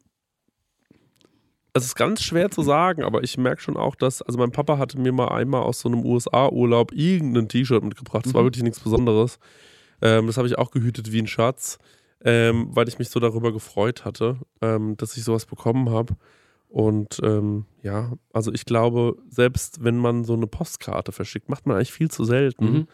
es ist ganz schwer zu sagen, aber ich merke schon auch, dass, also mein Papa hatte mir mal einmal aus so einem USA-Urlaub irgendein T-Shirt mitgebracht. Das war Mhm. wirklich nichts Besonderes. Ähm, das habe ich auch gehütet wie ein Schatz, ähm, weil ich mich so darüber gefreut hatte, ähm, dass ich sowas bekommen habe. Und ähm, ja, also ich glaube, selbst wenn man so eine Postkarte verschickt, macht man eigentlich viel zu selten. Mhm.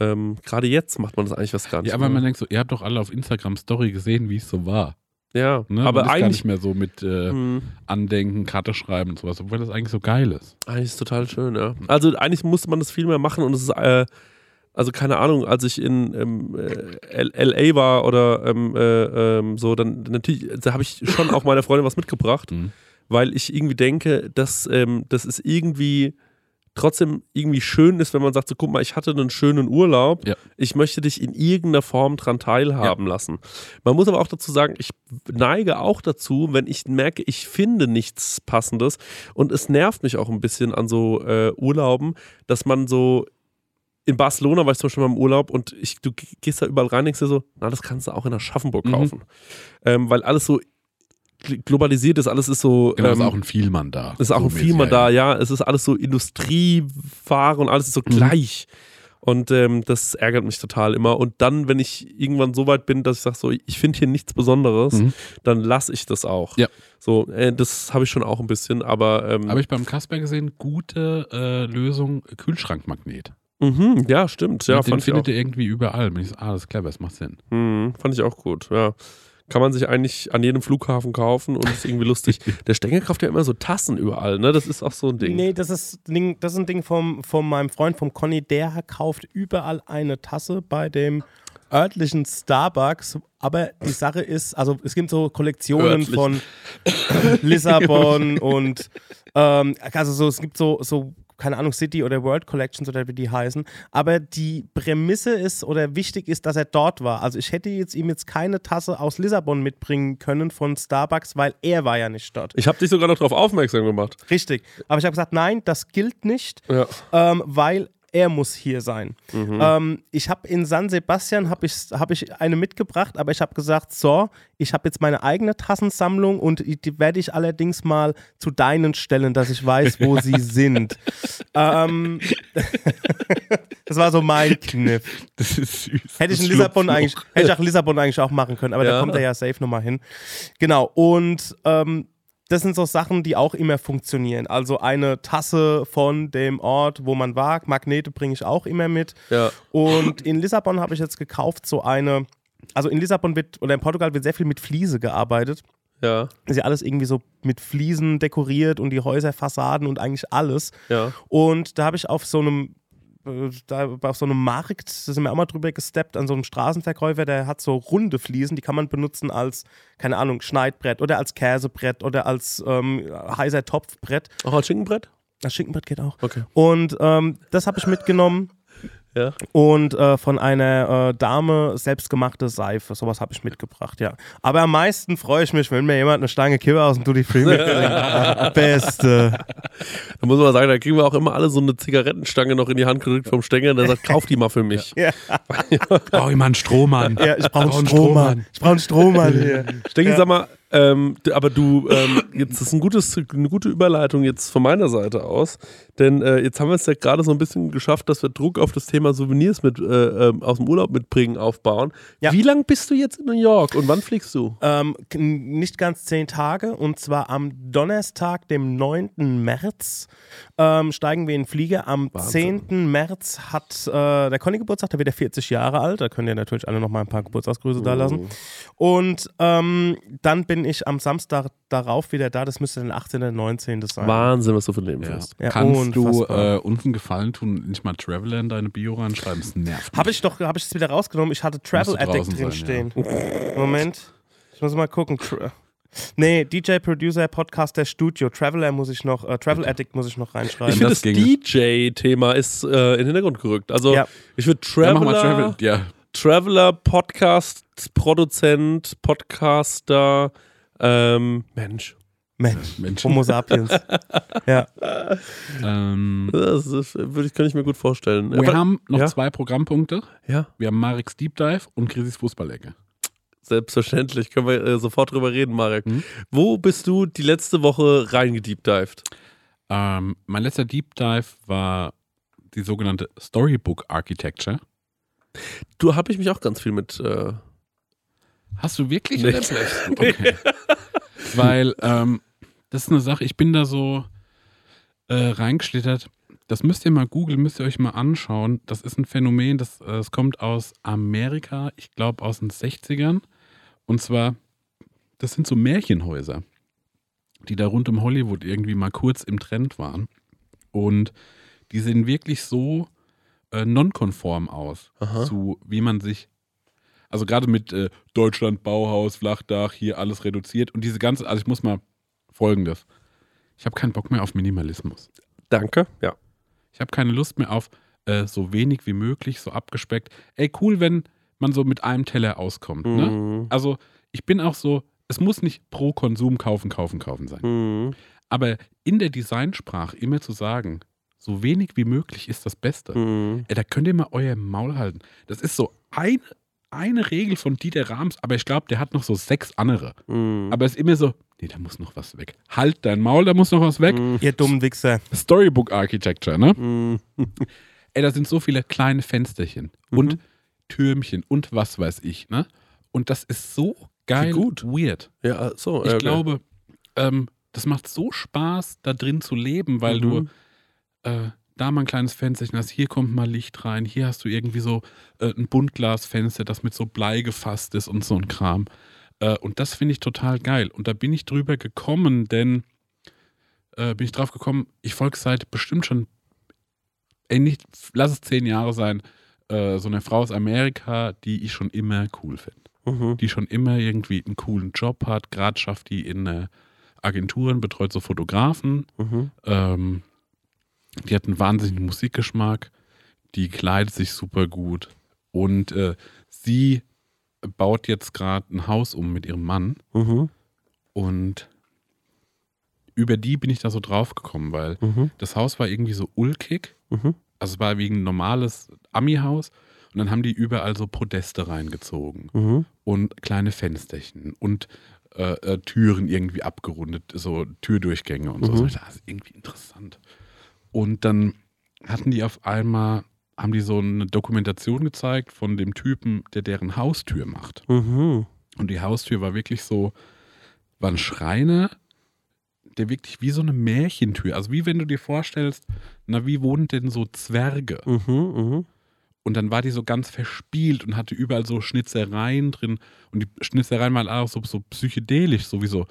Ähm, Gerade jetzt macht man das eigentlich was gar nicht. Ja, aber man denkt so, ihr habt doch alle auf Instagram Story gesehen, wie es so war. Ja, Ne? aber man ist gar eigentlich, nicht mehr so mit äh, Hm, Andenken, Karte schreiben und sowas, obwohl das eigentlich so geil ist. eigentlich ist total schön, ja. Also eigentlich musste man das viel mehr machen und es ist, äh, also keine Ahnung, als ich in ähm, äh, LA war oder ähm, äh, ähm, so, dann natürlich, da habe ich schon auch meiner Freundin was mitgebracht, Mhm. Weil ich irgendwie denke, dass ähm, das ist irgendwie trotzdem irgendwie schön ist, wenn man sagt, so guck mal, ich hatte einen schönen Urlaub, Ja. ich möchte dich in irgendeiner Form dran teilhaben lassen. Man muss aber auch dazu sagen, ich neige auch dazu, wenn ich merke, ich finde nichts Passendes und es nervt mich auch ein bisschen an so äh, Urlauben, dass man so in Barcelona war ich zum Beispiel mal im Urlaub und ich, du gehst da überall rein und denkst dir so, na, das kannst du auch in Aschaffenburg Mhm. kaufen. Ähm, weil alles so globalisiert ist, alles ist so. Genau, ähm, ist auch ein Vielmann da. ist auch So ein Vielmann da, ja. Es ist alles so Industrieware und alles ist so Mhm. gleich. Und ähm, das ärgert mich total immer. Und dann, wenn ich irgendwann so weit bin, dass ich sage, so, ich finde hier nichts Besonderes, Mhm. dann lasse ich das auch. Ja. So, äh, das habe ich schon auch ein bisschen, aber, ähm, Habe ich beim Kasper gesehen, gute äh, Lösung, Kühlschrankmagnet. mhm, ja, stimmt. Ja, den fand ich, auch, findet ihr irgendwie überall. Und ich so, ah, das ist clever, das macht Sinn. mhm, fand ich auch gut, ja. Kann man sich eigentlich an jedem Flughafen kaufen und ist irgendwie lustig. Der Stenger kauft ja immer so Tassen überall, ne? Das ist auch so ein Ding. Nee, das ist, ein Ding, das ist ein Ding vom, von meinem Freund, vom Conny. Der kauft überall eine Tasse bei dem örtlichen Starbucks. Aber die Sache ist, also es gibt so Kollektionen Örtlich. von Lissabon und ähm, also so, es gibt so, so keine Ahnung, City oder World Collections oder wie die heißen. Aber die Prämisse ist oder wichtig ist, dass er dort war. Also ich hätte jetzt ihm jetzt keine Tasse aus Lissabon mitbringen können von Starbucks, weil er war ja nicht dort. Ich habe dich sogar noch darauf aufmerksam gemacht. Richtig. Aber ich habe gesagt, nein, das gilt nicht, Ja. ähm, weil er muss hier sein. Mhm. Ähm, ich habe in San Sebastian habe ich, hab ich eine mitgebracht, aber ich habe gesagt, so, ich habe jetzt meine eigene Tassensammlung und die werde ich allerdings mal zu deinen stellen, dass ich weiß, wo sie sind. Ähm, das war so mein Kniff. Das ist süß. Hätte ich in Lissabon eigentlich, hätte ich auch Lissabon eigentlich auch machen können, aber da Ja. kommt er ja safe nochmal hin. Genau, und ähm, das sind so Sachen, die auch immer funktionieren. Also eine Tasse von dem Ort, wo man war, Magnete bringe ich auch immer mit. Ja. Und in Lissabon habe ich jetzt gekauft so eine, also in Lissabon wird, oder in Portugal wird sehr viel mit Fliese gearbeitet. Ja. Ist ja alles irgendwie so mit Fliesen dekoriert und die Häuserfassaden und eigentlich alles. Ja. Und da habe ich auf so einem da auf so einem Markt, da sind wir auch mal drüber gesteppt, an so einem Straßenverkäufer, der hat so runde Fliesen, die kann man benutzen als, keine Ahnung, Schneidbrett oder als Käsebrett oder als ähm, heißer Topfbrett. Auch als Schinkenbrett? Das Schinkenbrett geht auch. Okay. Und ähm, das habe ich mitgenommen Ja. und äh, von einer äh, Dame selbstgemachte Seife. Sowas habe ich mitgebracht, ja. Aber am meisten freue ich mich, wenn mir jemand eine Stange Kippe aus dem Duty Free mitbringt. Beste. Da muss man sagen, da kriegen wir auch immer alle so eine Zigarettenstange noch in die Hand gedrückt vom Stänger, der sagt, kauf die mal für mich. Ja, Brauche ich mal einen Strohmann. ja ich brauche Brauch einen Strohmann. Ich brauche einen Strohmann hier. Stengi, Ja. sag mal, ähm, aber du, ähm, jetzt ist ein gutes, eine gute Überleitung jetzt von meiner Seite aus, denn äh, jetzt haben wir es ja gerade so ein bisschen geschafft, dass wir Druck auf das Thema Souvenirs mit, äh, ähm, aus dem Urlaub mitbringen aufbauen. Ja. Wie lange bist du jetzt in New York und wann fliegst du? Ähm, nicht ganz zehn Tage und zwar am Donnerstag, dem 9. März, ähm, steigen wir in Flieger. Am Wahnsinn. 10. März hat äh, der Conny Geburtstag, da wird er 40 Jahre alt. Da könnt ihr natürlich alle noch mal ein paar Geburtstagsgrüße da lassen. Und ähm, dann bin ich am Samstag darauf wieder da. Das müsste dann 18. oder 19. sein. Wahnsinn, was du für ein Leben Ja. führst. Ja, Kannst du äh, uns einen Gefallen tun und nicht mal Traveler in deine Bio reinschreiben? Das nervt. Habe ich doch, habe ich es wieder rausgenommen. Ich hatte Travel Addict draußen drin sein, stehen. Moment. Ich muss mal gucken. Tra nee, DJ, Producer, Podcaster, Studio. Traveler muss ich noch, äh, Travel Addict muss ich noch Ich reinschreiben. finde, das, das. DJ-Thema ist äh, in den Hintergrund gerückt. Also, Ja. ich würde Ja, mach Traveler, mal Travel. Ja, Traveler, Podcast, Produzent, Podcaster, ähm, Mensch. Mensch, Mensch. Homo sapiens. ja. Ähm, Das, ist, würde ich, kann ich mir gut vorstellen. wir Aber- haben noch ja? zwei Programmpunkte. ja, Wir haben Mareks Deep Dive und Krisis Fußballecke. selbstverständlich. Können wir äh, sofort drüber reden, Marek. Mhm. Wo bist du die letzte Woche reingedeepdived? Ähm, mein letzter Deep Dive war die sogenannte Storybook Architecture. Du habe ich mich auch ganz viel mit. Äh, Hast du wirklich Nee. Okay. Weil ähm, das ist eine Sache, ich bin da so äh, reingeschlittert. Das müsst ihr mal googeln, müsst ihr euch mal anschauen. Das ist ein Phänomen, das, äh, das kommt aus Amerika, ich glaube aus den 60ern. Und zwar, das sind so Märchenhäuser, die da rund um Hollywood irgendwie mal kurz im Trend waren. Und die sehen wirklich so äh, nonkonform aus Aha. zu, wie man sich also gerade mit äh, Deutschland, Bauhaus, Flachdach, hier alles reduziert und diese ganze, also ich muss mal folgendes. Ich habe keinen Bock mehr auf Minimalismus. danke. Ja. Ich habe keine Lust mehr auf äh, so wenig wie möglich, so abgespeckt. Ey, cool, wenn man so mit einem Teller auskommt. Ne? Mhm. Also ich bin auch so, es muss nicht pro Konsum kaufen, kaufen, kaufen sein. Mhm. Aber in der Designsprache immer zu sagen, so wenig wie möglich ist das Beste. Mhm. Ey, da könnt ihr mal euer Maul halten. Das ist so eine, eine Regel von Dieter Rams, aber ich glaube, der hat noch so sechs andere. Mhm. Aber es ist immer so, nee, da muss noch was weg. Halt dein Maul, da muss noch was weg. Mhm. Ihr dummen Wichser. Storybook Architecture, ne? Mhm. Ey, da sind so viele kleine Fensterchen und Türmchen und was weiß ich, ne? Und das ist so geil gut. weird. Ja, so. Ich äh, glaube, ähm, das macht so Spaß, da drin zu leben, weil du Mhm. äh, da mal ein kleines Fensterchen hast, hier kommt mal Licht rein, hier hast du irgendwie so äh, ein Buntglasfenster, das mit so Blei gefasst ist und so ein Kram. Äh, und das finde ich total geil. Und da bin ich drüber gekommen, denn äh, bin ich drauf gekommen, ich folge seit bestimmt schon, ey, nicht, lass es zehn Jahre sein, äh, so eine Frau aus Amerika, die ich schon immer cool finde. Mhm. Die schon immer irgendwie einen coolen Job hat. Gerade schafft die in äh, Agenturen, betreut so Fotografen. Mhm. Ähm, die hat einen wahnsinnigen Musikgeschmack. Die kleidet sich super gut. Und äh, sie baut jetzt gerade ein Haus um mit ihrem Mann. Mhm. Und über die bin ich da so drauf gekommen, weil Mhm. das Haus war irgendwie so ulkig. Mhm. Also es war wie ein normales Ami-Haus. Und dann haben die überall so Podeste reingezogen Mhm. und kleine Fensterchen und äh, äh, Türen irgendwie abgerundet, so Türdurchgänge und so. Mhm. Das ist irgendwie interessant. Und dann hatten die auf einmal, haben die so eine Dokumentation gezeigt von dem Typen, der deren Haustür macht. Mhm. Und die Haustür war wirklich so, war ein Schreiner, der wirklich wie so eine Märchentür, also wie wenn du dir vorstellst, na, wie wohnen denn so Zwerge? Mhm. Mhm. Und dann war die so ganz verspielt und hatte überall so Schnitzereien drin. Und die Schnitzereien waren auch so, so psychedelisch, sowieso.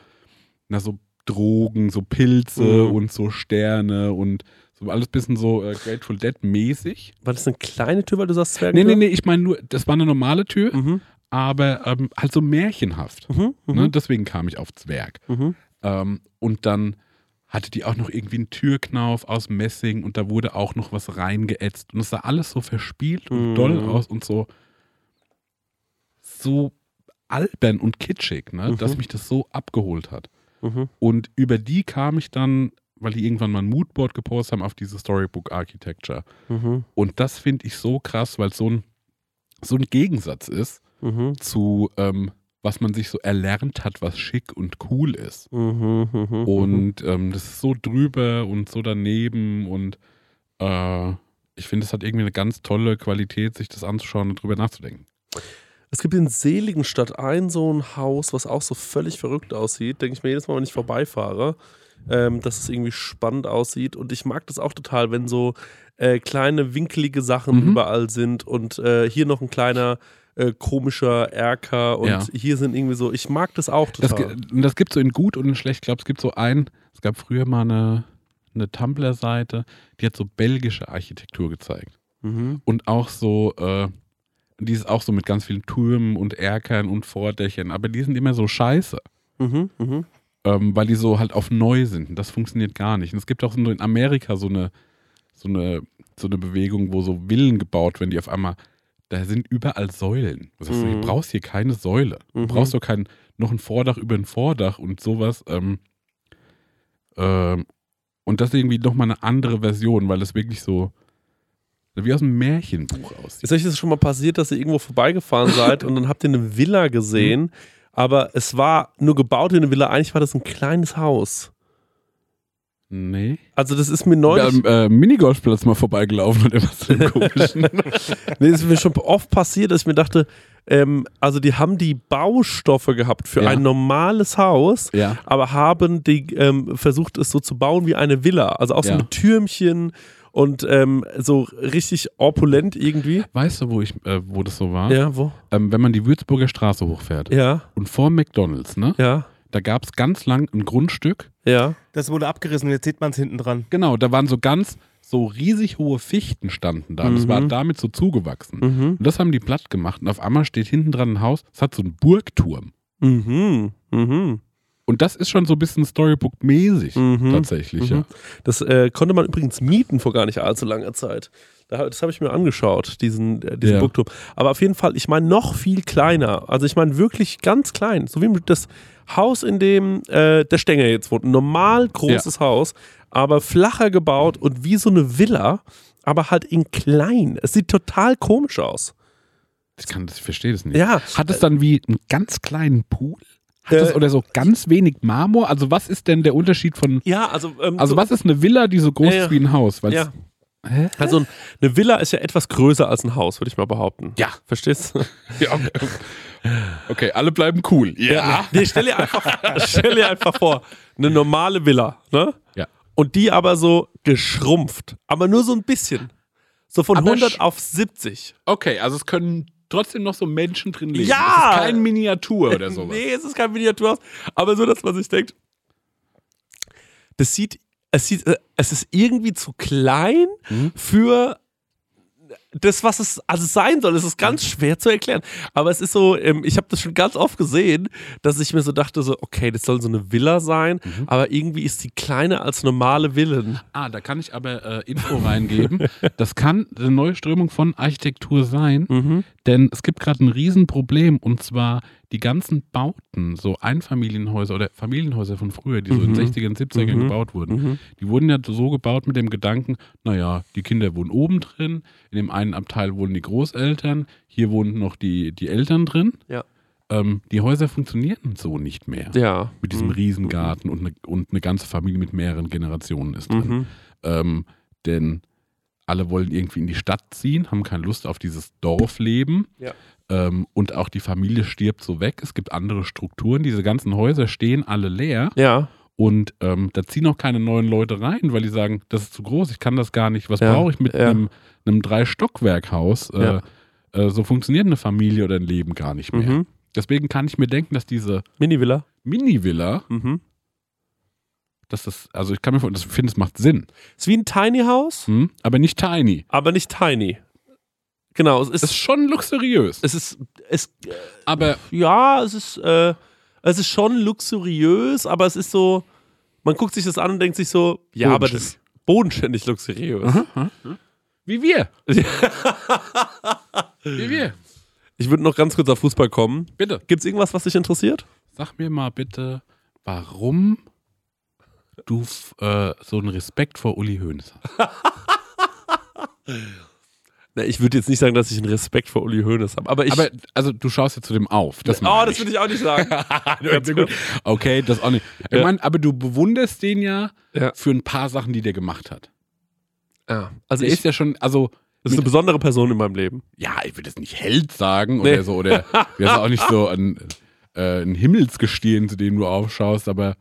Na, so Drogen, so Pilze Mhm. und so Sterne und so alles bisschen so äh, Grateful Dead mäßig. War das eine kleine Tür, weil du sagst Zwergen? Nee, nee, nee, ich meine nur, das war eine normale Tür, Mhm. aber ähm, halt so märchenhaft. Mhm. Mhm. Ne? Deswegen kam ich auf Zwerg. Mhm. Ähm, und dann hatte die auch noch irgendwie einen Türknauf aus Messing und da wurde auch noch was reingeätzt. Und es sah alles so verspielt und Mhm. doll aus und so, so albern und kitschig, ne? Dass mich das so abgeholt hat. Und über die kam ich dann, weil die irgendwann mal ein Moodboard gepostet haben auf diese Storybook Architecture. Mhm. Und das finde ich so krass, weil es so ein, so ein Gegensatz ist Mhm. zu, ähm, was man sich so erlernt hat, was schick und cool ist. Mhm. Mhm. Und ähm, das ist so drüber und so daneben und äh, ich finde, es hat irgendwie eine ganz tolle Qualität, sich das anzuschauen und drüber nachzudenken. Es gibt in Seligenstadt ein so ein Haus, was auch so völlig verrückt aussieht. Denke ich mir jedes Mal, wenn ich vorbeifahre, ähm, dass es irgendwie spannend aussieht. Und ich mag das auch total, wenn so äh, kleine winkelige Sachen Mhm. überall sind und äh, hier noch ein kleiner äh, komischer Erker und Ja. hier sind irgendwie so, ich mag das auch Das, total. und das gibt so in gut und in schlecht. Ich glaube, es gibt so ein, es gab früher mal eine, eine Tumblr-Seite, die hat so belgische Architektur gezeigt. Mhm. Und auch so, äh, die ist auch so mit ganz vielen Türmen und Erkern und Vordächern, aber die sind immer so scheiße. Mhm. Mhm. Ähm, weil die so halt auf neu sind. Und das funktioniert gar nicht. Und es gibt auch so in Amerika so eine, so eine, so eine Bewegung, wo so Villen gebaut werden, die auf einmal, da sind überall Säulen. Du sagst, Mhm. du brauchst hier keine Säule. Du Mhm. brauchst doch kein, noch ein Vordach über ein Vordach und sowas. Ähm, ähm, und das ist irgendwie nochmal eine andere Version, weil das wirklich so wie aus einem Märchenbuch aussieht. Ist euch das schon mal passiert, dass ihr irgendwo vorbeigefahren seid und dann habt ihr eine Villa gesehen, aber es war nur gebaut wie eine Villa, eigentlich war das ein kleines Haus. Nee. Also das ist mir neulich, Am äh, Minigolfplatz mal vorbeigelaufen und immer so komischen. nee, das ist mir schon oft passiert, dass ich mir dachte, ähm, also die haben die Baustoffe gehabt für Ja. ein normales Haus, ja. aber haben die ähm, versucht es so zu bauen wie eine Villa, also auch so Ja. mit Türmchen und ähm, so richtig opulent irgendwie. Weißt du, wo ich, äh, wo das so war? Ja, wo? Ähm, wenn man die Würzburger Straße hochfährt Ja, und vor McDonalds, ne? ja, Da gab es ganz lang ein Grundstück. ja. Das wurde abgerissen und jetzt sieht man es hinten dran. Genau, da waren so ganz so riesig hohe Fichten standen da. Und das Mhm. war damit so zugewachsen. Mhm. Und das haben die platt gemacht. Und auf einmal steht hinten dran ein Haus, das hat so einen Burgturm. Mhm. Mhm. Und das ist schon so ein bisschen Storybook-mäßig Mhm. tatsächlich, Mhm. ja. Das äh, konnte man übrigens mieten vor gar nicht allzu langer Zeit. Da, das habe ich mir angeschaut, diesen, äh, diesen Ja. Burgturm. Aber auf jeden Fall, ich meine noch viel kleiner. Also ich meine wirklich ganz klein. So wie das Haus, in dem äh, der Stenger jetzt wohnt. Ein normal großes Haus, aber flacher gebaut und wie so eine Villa, aber halt in klein. Es sieht total komisch aus. Ich, kann ich verstehe das nicht. Ja, Hat es dann wie einen ganz kleinen Pool? Hat es, Äh, oder so ganz wenig Marmor? Also was ist denn der Unterschied von... ja, also, ähm, Also so, was ist eine Villa, die so groß Ja, ja. ist wie ein Haus? Weil's- Ja. Hä? Also eine Villa ist ja etwas größer als ein Haus, würde ich mal behaupten. Ja. Verstehst du? Ja, okay. okay, alle bleiben cool. Ja. Nee, stell dir einfach, stell dir einfach vor, eine normale Villa, ne? Ja. Und die aber so geschrumpft, aber nur so ein bisschen. So von Aber 100 sch- auf 70. Okay, also es können trotzdem noch so Menschen drin leben. Ja! Es ist kein Miniatur oder sowas. Nee, es ist kein Miniaturhaus. Aber so, dass man sich denkt, das sieht, es sieht, äh, es ist irgendwie zu klein Mhm. für das, was es also sein soll. Es ist ganz schwer zu erklären. Aber es ist so, ähm, ich habe das schon ganz oft gesehen, dass ich mir so dachte, so, okay, das soll so eine Villa sein, Mhm. aber irgendwie ist die kleiner als normale Villen. Ah, da kann ich aber äh, Info reingeben. Das kann eine neue Strömung von Architektur sein, Mhm. denn es gibt gerade ein Riesenproblem und zwar die ganzen Bauten, so Einfamilienhäuser oder Familienhäuser von früher, die so in den 60ern, 70ern Mhm. gebaut wurden, Mhm. die wurden ja so gebaut mit dem Gedanken, naja, die Kinder wohnen oben drin, in dem einen Abteil wohnen die Großeltern, hier wohnen noch die, die Eltern drin. Ja. Ähm, die Häuser funktionieren so nicht mehr. Ja. Mit diesem Mhm. Riesengarten und eine, und eine ganze Familie mit mehreren Generationen ist drin. Mhm. Ähm, denn alle wollen irgendwie in die Stadt ziehen, haben keine Lust auf dieses Dorfleben. Ja. Ähm, und auch die Familie stirbt so weg. Es gibt andere Strukturen. Diese ganzen Häuser stehen alle leer. Ja. Und ähm, da ziehen auch keine neuen Leute rein, weil die sagen, das ist zu groß, ich kann das gar nicht. Was Ja, brauche ich mit ja. einem, einem Drei-Stockwerk-Haus? Äh, Ja. äh, so funktioniert eine Familie oder ein Leben gar nicht mehr. Mhm. Deswegen kann ich mir denken, dass diese Mini-Villa. Mini-Villa, Mhm. dass das, also ich kann mir vorstellen, ich finde, es macht Sinn. Ist wie ein Tiny House, Hm? Aber nicht tiny. aber nicht tiny. Genau, es ist, Es ist schon luxuriös. es ist, es, Aber ja, es ist, äh, es ist schon luxuriös, aber es ist so, man guckt sich das an und denkt sich so, ja, aber das ist bodenständig luxuriös. wie wir. wie wir. Ich würde noch ganz kurz auf Fußball kommen. Bitte. Gibt es irgendwas, was dich interessiert? Sag mir mal bitte, warum du äh, so einen Respekt vor Uli Hoeneß hast. Na, ich würde jetzt nicht sagen, dass ich einen Respekt vor Uli Hoeneß habe, aber ich. Aber also du schaust ja zu dem auf. Das oh, das würde ich auch nicht sagen. Gut. Okay, das auch nicht. Ich Ja. meine, aber du bewunderst den ja, Ja. für ein paar Sachen, die der gemacht hat. ja, also Der ich, ist ja schon, also das ist eine besondere Person in meinem Leben. ja, ich würde jetzt nicht Held sagen Nee. oder so, oder ist auch nicht so ein, äh, ein Himmelsgestirn, zu dem du aufschaust, aber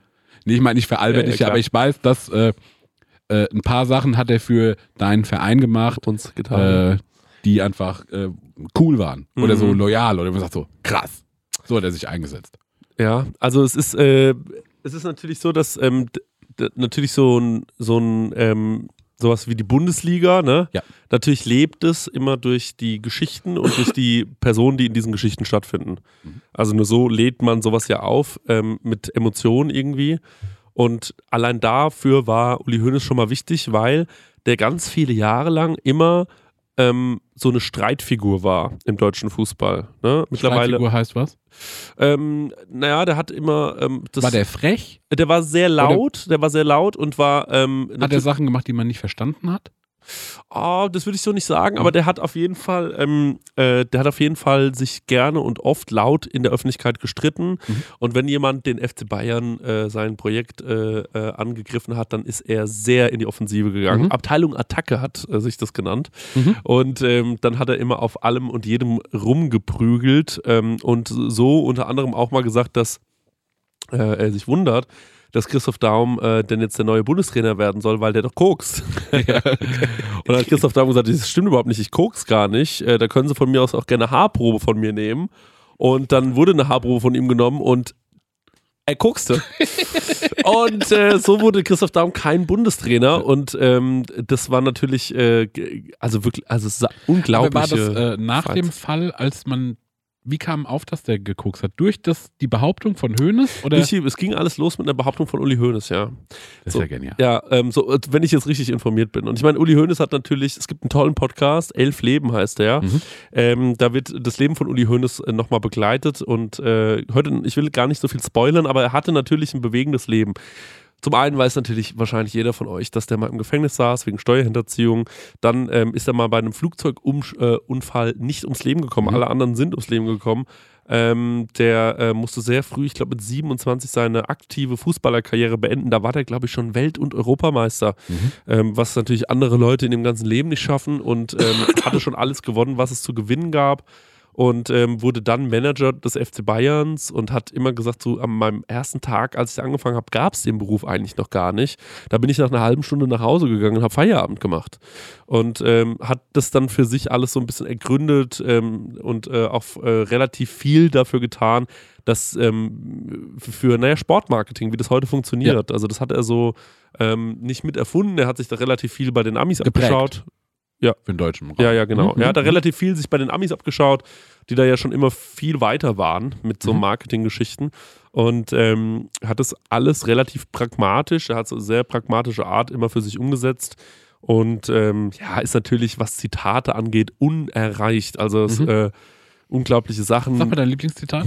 nee, ich meine, ich veralber dich, ja, aber ich weiß, dass äh, äh, ein paar Sachen hat er für deinen Verein gemacht, Uns getan. äh, die einfach äh, cool waren oder Mhm. so loyal oder man sagt so, krass. So hat er sich eingesetzt. Ja, also es ist, äh, es ist natürlich so, dass ähm, natürlich so ein, so ein ähm, sowas wie die Bundesliga, ne? Ja. Natürlich lebt es immer durch die Geschichten und durch die Personen, die in diesen Geschichten stattfinden. Mhm. Also nur so lädt man sowas ja auf ähm, mit Emotionen irgendwie. Und allein dafür war Uli Hoeneß schon mal wichtig, weil der ganz viele Jahre lang immer ähm, so eine Streitfigur war im deutschen Fußball. Ne? Mittlerweile, Streitfigur heißt was? ähm, naja, der hat immer, ähm, das, War der frech? der war sehr laut, der war sehr laut und war, ähm, Hat er Sachen gemacht, die man nicht verstanden hat? Oh, das würde ich so nicht sagen, aber der hat auf jeden Fall, ähm, äh, der hat auf jeden Fall sich gerne und oft laut in der Öffentlichkeit gestritten. Mhm. Und wenn jemand den FC Bayern äh, sein Projekt äh, äh, angegriffen hat, dann ist er sehr in die Offensive gegangen. Mhm. Abteilung Attacke hat äh, sich das genannt. Mhm. Und ähm, dann hat er immer auf allem und jedem rumgeprügelt ähm, und so unter anderem auch mal gesagt, dass äh, er sich wundert, dass Christoph Daum äh, denn jetzt der neue Bundestrainer werden soll, weil der doch kokst. Und dann hat Christoph Daum gesagt, das stimmt überhaupt nicht, ich koks gar nicht. Äh, da können Sie von mir aus auch gerne Haarprobe von mir nehmen. Und dann wurde eine Haarprobe von ihm genommen und er kokste. und äh, so wurde Christoph Daum kein Bundestrainer und ähm, das war natürlich, äh, also wirklich, also unglaublich. War das äh, nach dem Fall, als man, wie kam auf, dass der geguckt hat? Durch das, die Behauptung von Hoeneß? Oder? es ging alles los mit einer Behauptung von Uli Hoeneß, ja. das ist so. ja genial. Ja, ähm, so, wenn ich jetzt richtig informiert bin. Und ich meine, Uli Hoeneß hat natürlich, es gibt einen tollen Podcast, Elf Leben heißt der. Mhm. Ähm, da wird das Leben von Uli Hoeneß äh, nochmal begleitet und äh, heute, ich will gar nicht so viel spoilern, aber er hatte natürlich ein bewegendes Leben. Zum einen weiß natürlich wahrscheinlich jeder von euch, dass der mal im Gefängnis saß wegen Steuerhinterziehung. Dann ähm, ist er mal bei einem Flugzeugunfall nicht ums Leben gekommen. Mhm. Alle anderen sind ums Leben gekommen. Ähm, der äh, musste sehr früh, ich glaube mit 27, seine aktive Fußballerkarriere beenden. Da war der, glaube ich, schon Welt- und Europameister, Mhm. ähm, was natürlich andere Leute in dem ganzen Leben nicht schaffen und ähm, hatte schon alles gewonnen, was es zu gewinnen gab. Und ähm, wurde dann Manager des FC Bayerns und hat immer gesagt, so an meinem ersten Tag, als ich angefangen habe, gab es den Beruf eigentlich noch gar nicht. Da bin ich nach einer halben Stunde nach Hause gegangen und habe Feierabend gemacht und ähm, hat das dann für sich alles so ein bisschen ergründet ähm, und äh, auch äh, relativ viel dafür getan, dass ähm, für naja, Sportmarketing, wie das heute funktioniert. Also das hat er so ähm, nicht mit erfunden. Er hat sich da relativ viel bei den Amis Geprägt. abgeschaut. Für den deutschen Raum. Ja, ja, genau. Mhm, Er hat da mhm. relativ viel sich bei den Amis abgeschaut, die da ja schon immer viel weiter waren mit so Mhm. Marketinggeschichten. Und ähm, hat das alles relativ pragmatisch, er hat so eine sehr pragmatische Art immer für sich umgesetzt. Und ähm, ja, ist natürlich, was Zitate angeht, unerreicht. Also es, Mhm. äh, unglaubliche Sachen. Sag mal dein Lieblingszitat.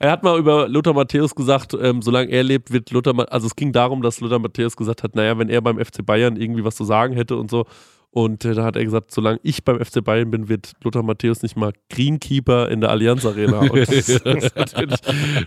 Er hat mal über Lothar Matthäus gesagt, ähm, solange er lebt, wird Lothar, also es ging darum, dass Lothar Matthäus gesagt hat, naja, wenn er beim FC Bayern irgendwie was zu sagen hätte und so. Und äh, da hat er gesagt, solange ich beim FC Bayern bin, wird Lothar Matthäus nicht mal Greenkeeper in der Allianz Arena. Und das ist natürlich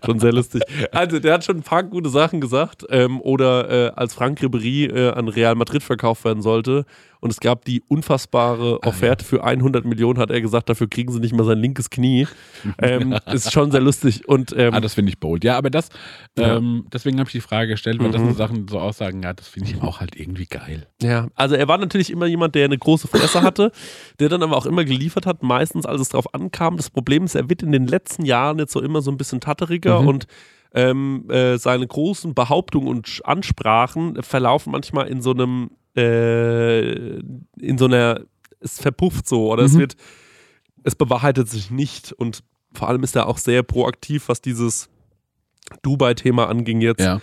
schon sehr lustig. Also, der hat schon ein paar gute Sachen gesagt. Ähm, oder äh, als Frank Ribéry äh, an Real Madrid verkauft werden sollte und es gab die unfassbare Offerte für 100 Millionen, hat er gesagt, dafür kriegen sie nicht mal sein linkes Knie. ähm, ist schon sehr lustig. Und ähm, Ah, das finde ich bold. Ja, aber das, Ja. ähm, deswegen habe ich die Frage gestellt, weil das Mhm. so Sachen, so Aussagen hat, das finde ich auch halt irgendwie geil. Ja, also er war natürlich immer jemand, der eine große Fresse hatte, der dann aber auch immer geliefert hat, meistens als es drauf ankam. Das Problem ist, er wird in den letzten Jahren jetzt so immer so ein bisschen tatteriger Mhm. und ähm, äh, seine großen Behauptungen und Ansprachen verlaufen manchmal in so einem, äh, in so einer, es verpufft so oder es Mhm. wird, es bewahrheitet sich nicht und vor allem ist er auch sehr proaktiv, was dieses Dubai-Thema anging jetzt Ja.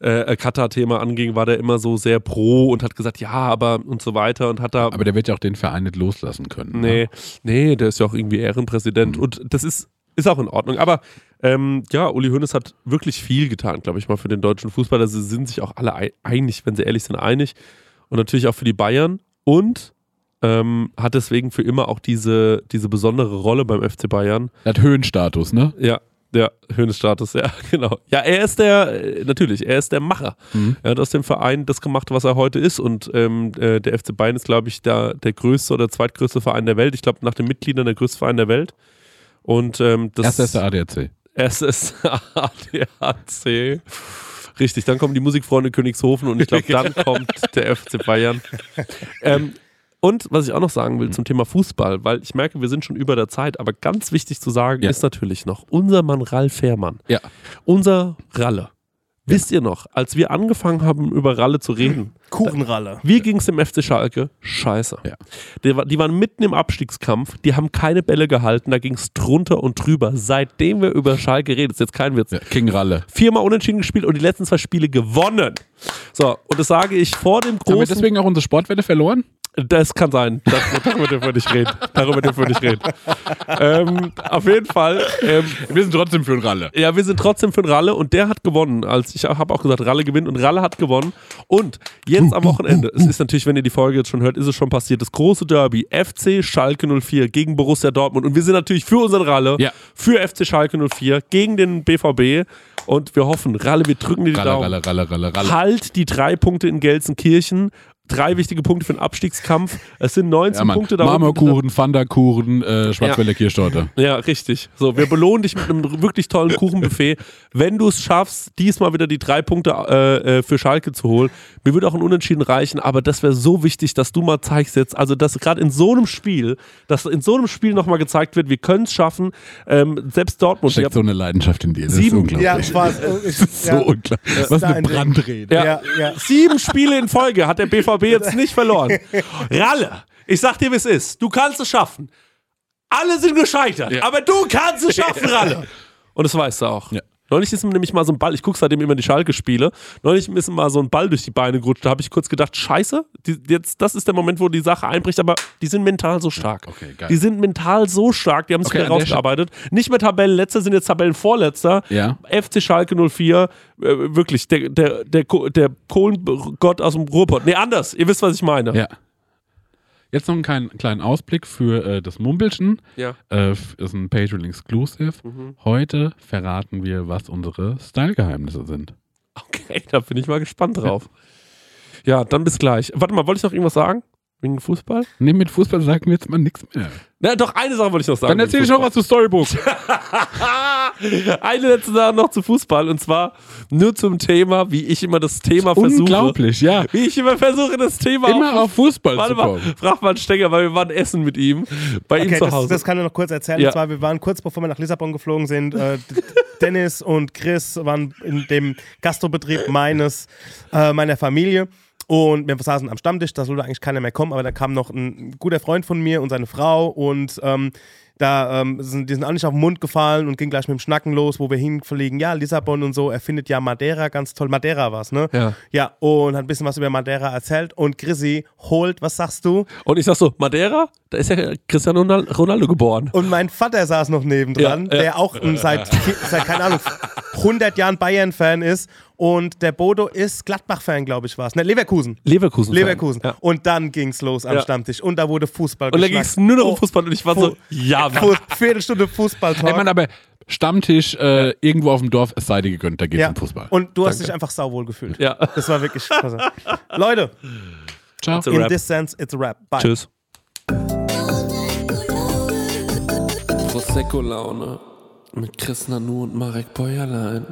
äh, Katar-Thema anging, war der immer so sehr pro und hat gesagt, ja, aber und so weiter und hat da. Aber der wird ja auch den Verein nicht loslassen können. nee, Ne? nee, der ist ja auch irgendwie Ehrenpräsident Mhm. und das ist, ist auch in Ordnung. Aber ähm, ja, Uli Hoeneß hat wirklich viel getan, glaube ich mal, für den deutschen Fußball. Sie sind sich auch alle ei- einig, wenn sie ehrlich sind, einig. Und natürlich auch für die Bayern und ähm, hat deswegen für immer auch diese, diese besondere Rolle beim FC Bayern. Er hat Höhenstatus, ne? Ja, ja, Höhnes-Status, ja, genau. Ja, er ist der, äh, natürlich, er ist der Macher. Mhm. Er hat aus dem Verein das gemacht, was er heute ist. Und ähm, äh, der FC Bayern ist, glaube ich, der, der größte oder zweitgrößte Verein der Welt. Ich glaube, nach den Mitgliedern der größte Verein der Welt. Und ähm, das Erster ist der ADAC. SSADAC. Richtig, dann kommen die Musikfreunde Königshofen und ich glaube, dann kommt der FC Bayern. Ähm, und was ich auch noch sagen will zum Thema Fußball, weil ich merke, wir sind schon über der Zeit, aber ganz wichtig zu sagen Ja. ist natürlich noch unser Mann Ralf Fährmann. Ja. Unser Ralle. Wisst ihr noch, als wir angefangen haben, über Ralle zu reden, Kuchenralle. wie ging es dem FC Schalke? Scheiße. Ja. Die, die waren mitten im Abstiegskampf, die haben keine Bälle gehalten, da ging es drunter und drüber. Seitdem wir über Schalke reden, ist jetzt kein Witz. Ja, King Ralle. Viermal unentschieden gespielt und die letzten zwei Spiele gewonnen. So, und das sage ich vor dem Haben wir großen. deswegen auch unsere Sportwette verloren? Das kann sein. Das, darüber dürfen wir nicht reden. Darüber dürfen wir nicht reden. ähm, auf jeden Fall. Ähm, Wir sind trotzdem für einen Ralle. ja, wir sind trotzdem für den Ralle und der hat gewonnen. Als ich habe auch gesagt, Ralle gewinnt und Ralle hat gewonnen. Und jetzt am Wochenende, es ist natürlich, wenn ihr die Folge jetzt schon hört, ist es schon passiert, das große Derby FC Schalke 04 gegen Borussia Dortmund. Und wir sind natürlich für unseren Ralle, Ja. für FC Schalke 04 gegen den BVB. Und wir hoffen, Ralle, wir drücken dir die Ralle, Daumen. Ralle, Ralle, Ralle, Ralle. Halt die drei Punkte in Gelsenkirchen. Drei wichtige Punkte für den Abstiegskampf. Es sind 19 Ja. Punkte da. Marmorkuchen, Pfannkuchen, äh, Schwarzwälder Kirschtorte. Ja, richtig. So, wir belohnen dich mit einem wirklich tollen Kuchenbuffet. Wenn du es schaffst, diesmal wieder die drei Punkte äh, äh, für Schalke zu holen. Mir würde auch ein Unentschieden reichen, aber das wäre so wichtig, dass du mal zeigst jetzt, also dass gerade in so einem Spiel, dass in so einem Spiel nochmal gezeigt wird, wir können es schaffen. Ähm, selbst Dortmund. Steckt so eine Leidenschaft in dir. Das Sieben- ist unglaublich. Ja, Das ist so ja, unglaublich. Was eine. Brandrede. Ja. Ja, ja. Sieben Spiele in Folge hat der BVB jetzt nicht verloren. Ralle, ich sag dir, wie es ist. Du kannst es schaffen. Alle sind gescheitert, Ja. aber du kannst es schaffen, Ralle. Und das weißt du auch. Ja. Neulich ist mir nämlich mal so ein Ball, ich gucke seitdem immer die Schalke-Spiele, neulich ist mir mal so ein Ball durch die Beine gerutscht, da habe ich kurz gedacht, scheiße, die, jetzt, das ist der Moment, wo die Sache einbricht, aber die sind mental so stark. Okay, geil. Die sind mental so stark, die haben es Okay, wieder rausgearbeitet. Nicht mehr Tabellenletzter, sind jetzt Tabellenvorletzter. Ja. FC Schalke 04, äh, wirklich, der, der, der, der Kohlengott aus dem Ruhrpott. Nee, anders, ihr wisst, was ich meine. Ja. Jetzt noch einen kleinen, Ausblick für äh, das Mumbelchen. Ja. Äh, ist ein Patreon Exclusive. Mhm. Heute verraten wir, was unsere Style-Geheimnisse sind. Okay, da bin ich mal gespannt drauf. Ja, dann bis gleich. Warte mal, wollte ich noch irgendwas sagen? Wegen Fußball? Nee, mit Fußball sagt mir jetzt mal nichts mehr. Na, doch, eine Sache wollte ich noch sagen. Dann erzähl ich noch was zu Storybook. Eine letzte Sache noch zu Fußball und zwar nur zum Thema, wie ich immer das Thema versuche. Unglaublich, ja. Wie ich immer versuche, das Thema Immer auf Fußball Warte zu mal, kommen. frag mal einen Stenger, weil wir waren essen mit ihm bei ihm Okay, zu das, Hause. das kann ich noch kurz erzählen. Ja. Und zwar, wir waren kurz bevor wir nach Lissabon geflogen sind. Äh, Dennis und Chris waren in dem Gastrobetrieb meines, äh, meiner Familie. Und wir saßen am Stammtisch, da sollte eigentlich keiner mehr kommen, aber da kam noch ein guter Freund von mir und seine Frau und ähm, da ähm, sind, die sind auch nicht auf den Mund gefallen und ging gleich mit dem Schnacken los, wo wir hinfliegen. Ja, Lissabon und so, er findet ja Madeira ganz toll. Madeira war's, ne? Ja. Ja, und hat ein bisschen was über Madeira erzählt. Und Chrissy holt, was sagst du? und ich sag so, Madeira, da ist ja Cristiano Ronal- Ronaldo geboren. Und mein Vater saß noch nebendran, Ja, ja. der auch seit, seit, keine Ahnung, 100 Jahren Bayern-Fan ist. Und der Bodo ist Gladbach-Fan, glaube ich, war es. Ne, Leverkusen. Leverkusen. Leverkusen. Ja. Und dann ging's los am Ja. Stammtisch. Und da wurde Fußball Und da ging es nur noch um Oh, Fußball und ich war Fu- so, ja, Mann. Viertelstunde Fußball-Talk. Ey, Mann, aber Stammtisch äh, irgendwo auf dem Dorf, es sei dir gegönnt, da geht's ja. um Fußball. Und du hast dich einfach sauwohl gefühlt. Ja. Das war wirklich klasse. Leute, Ciao. It's a in this sense, it's a rap. Bye. Tschüss. Prosecco-Laune mit Chris Nanu und Marek Bäuerlein.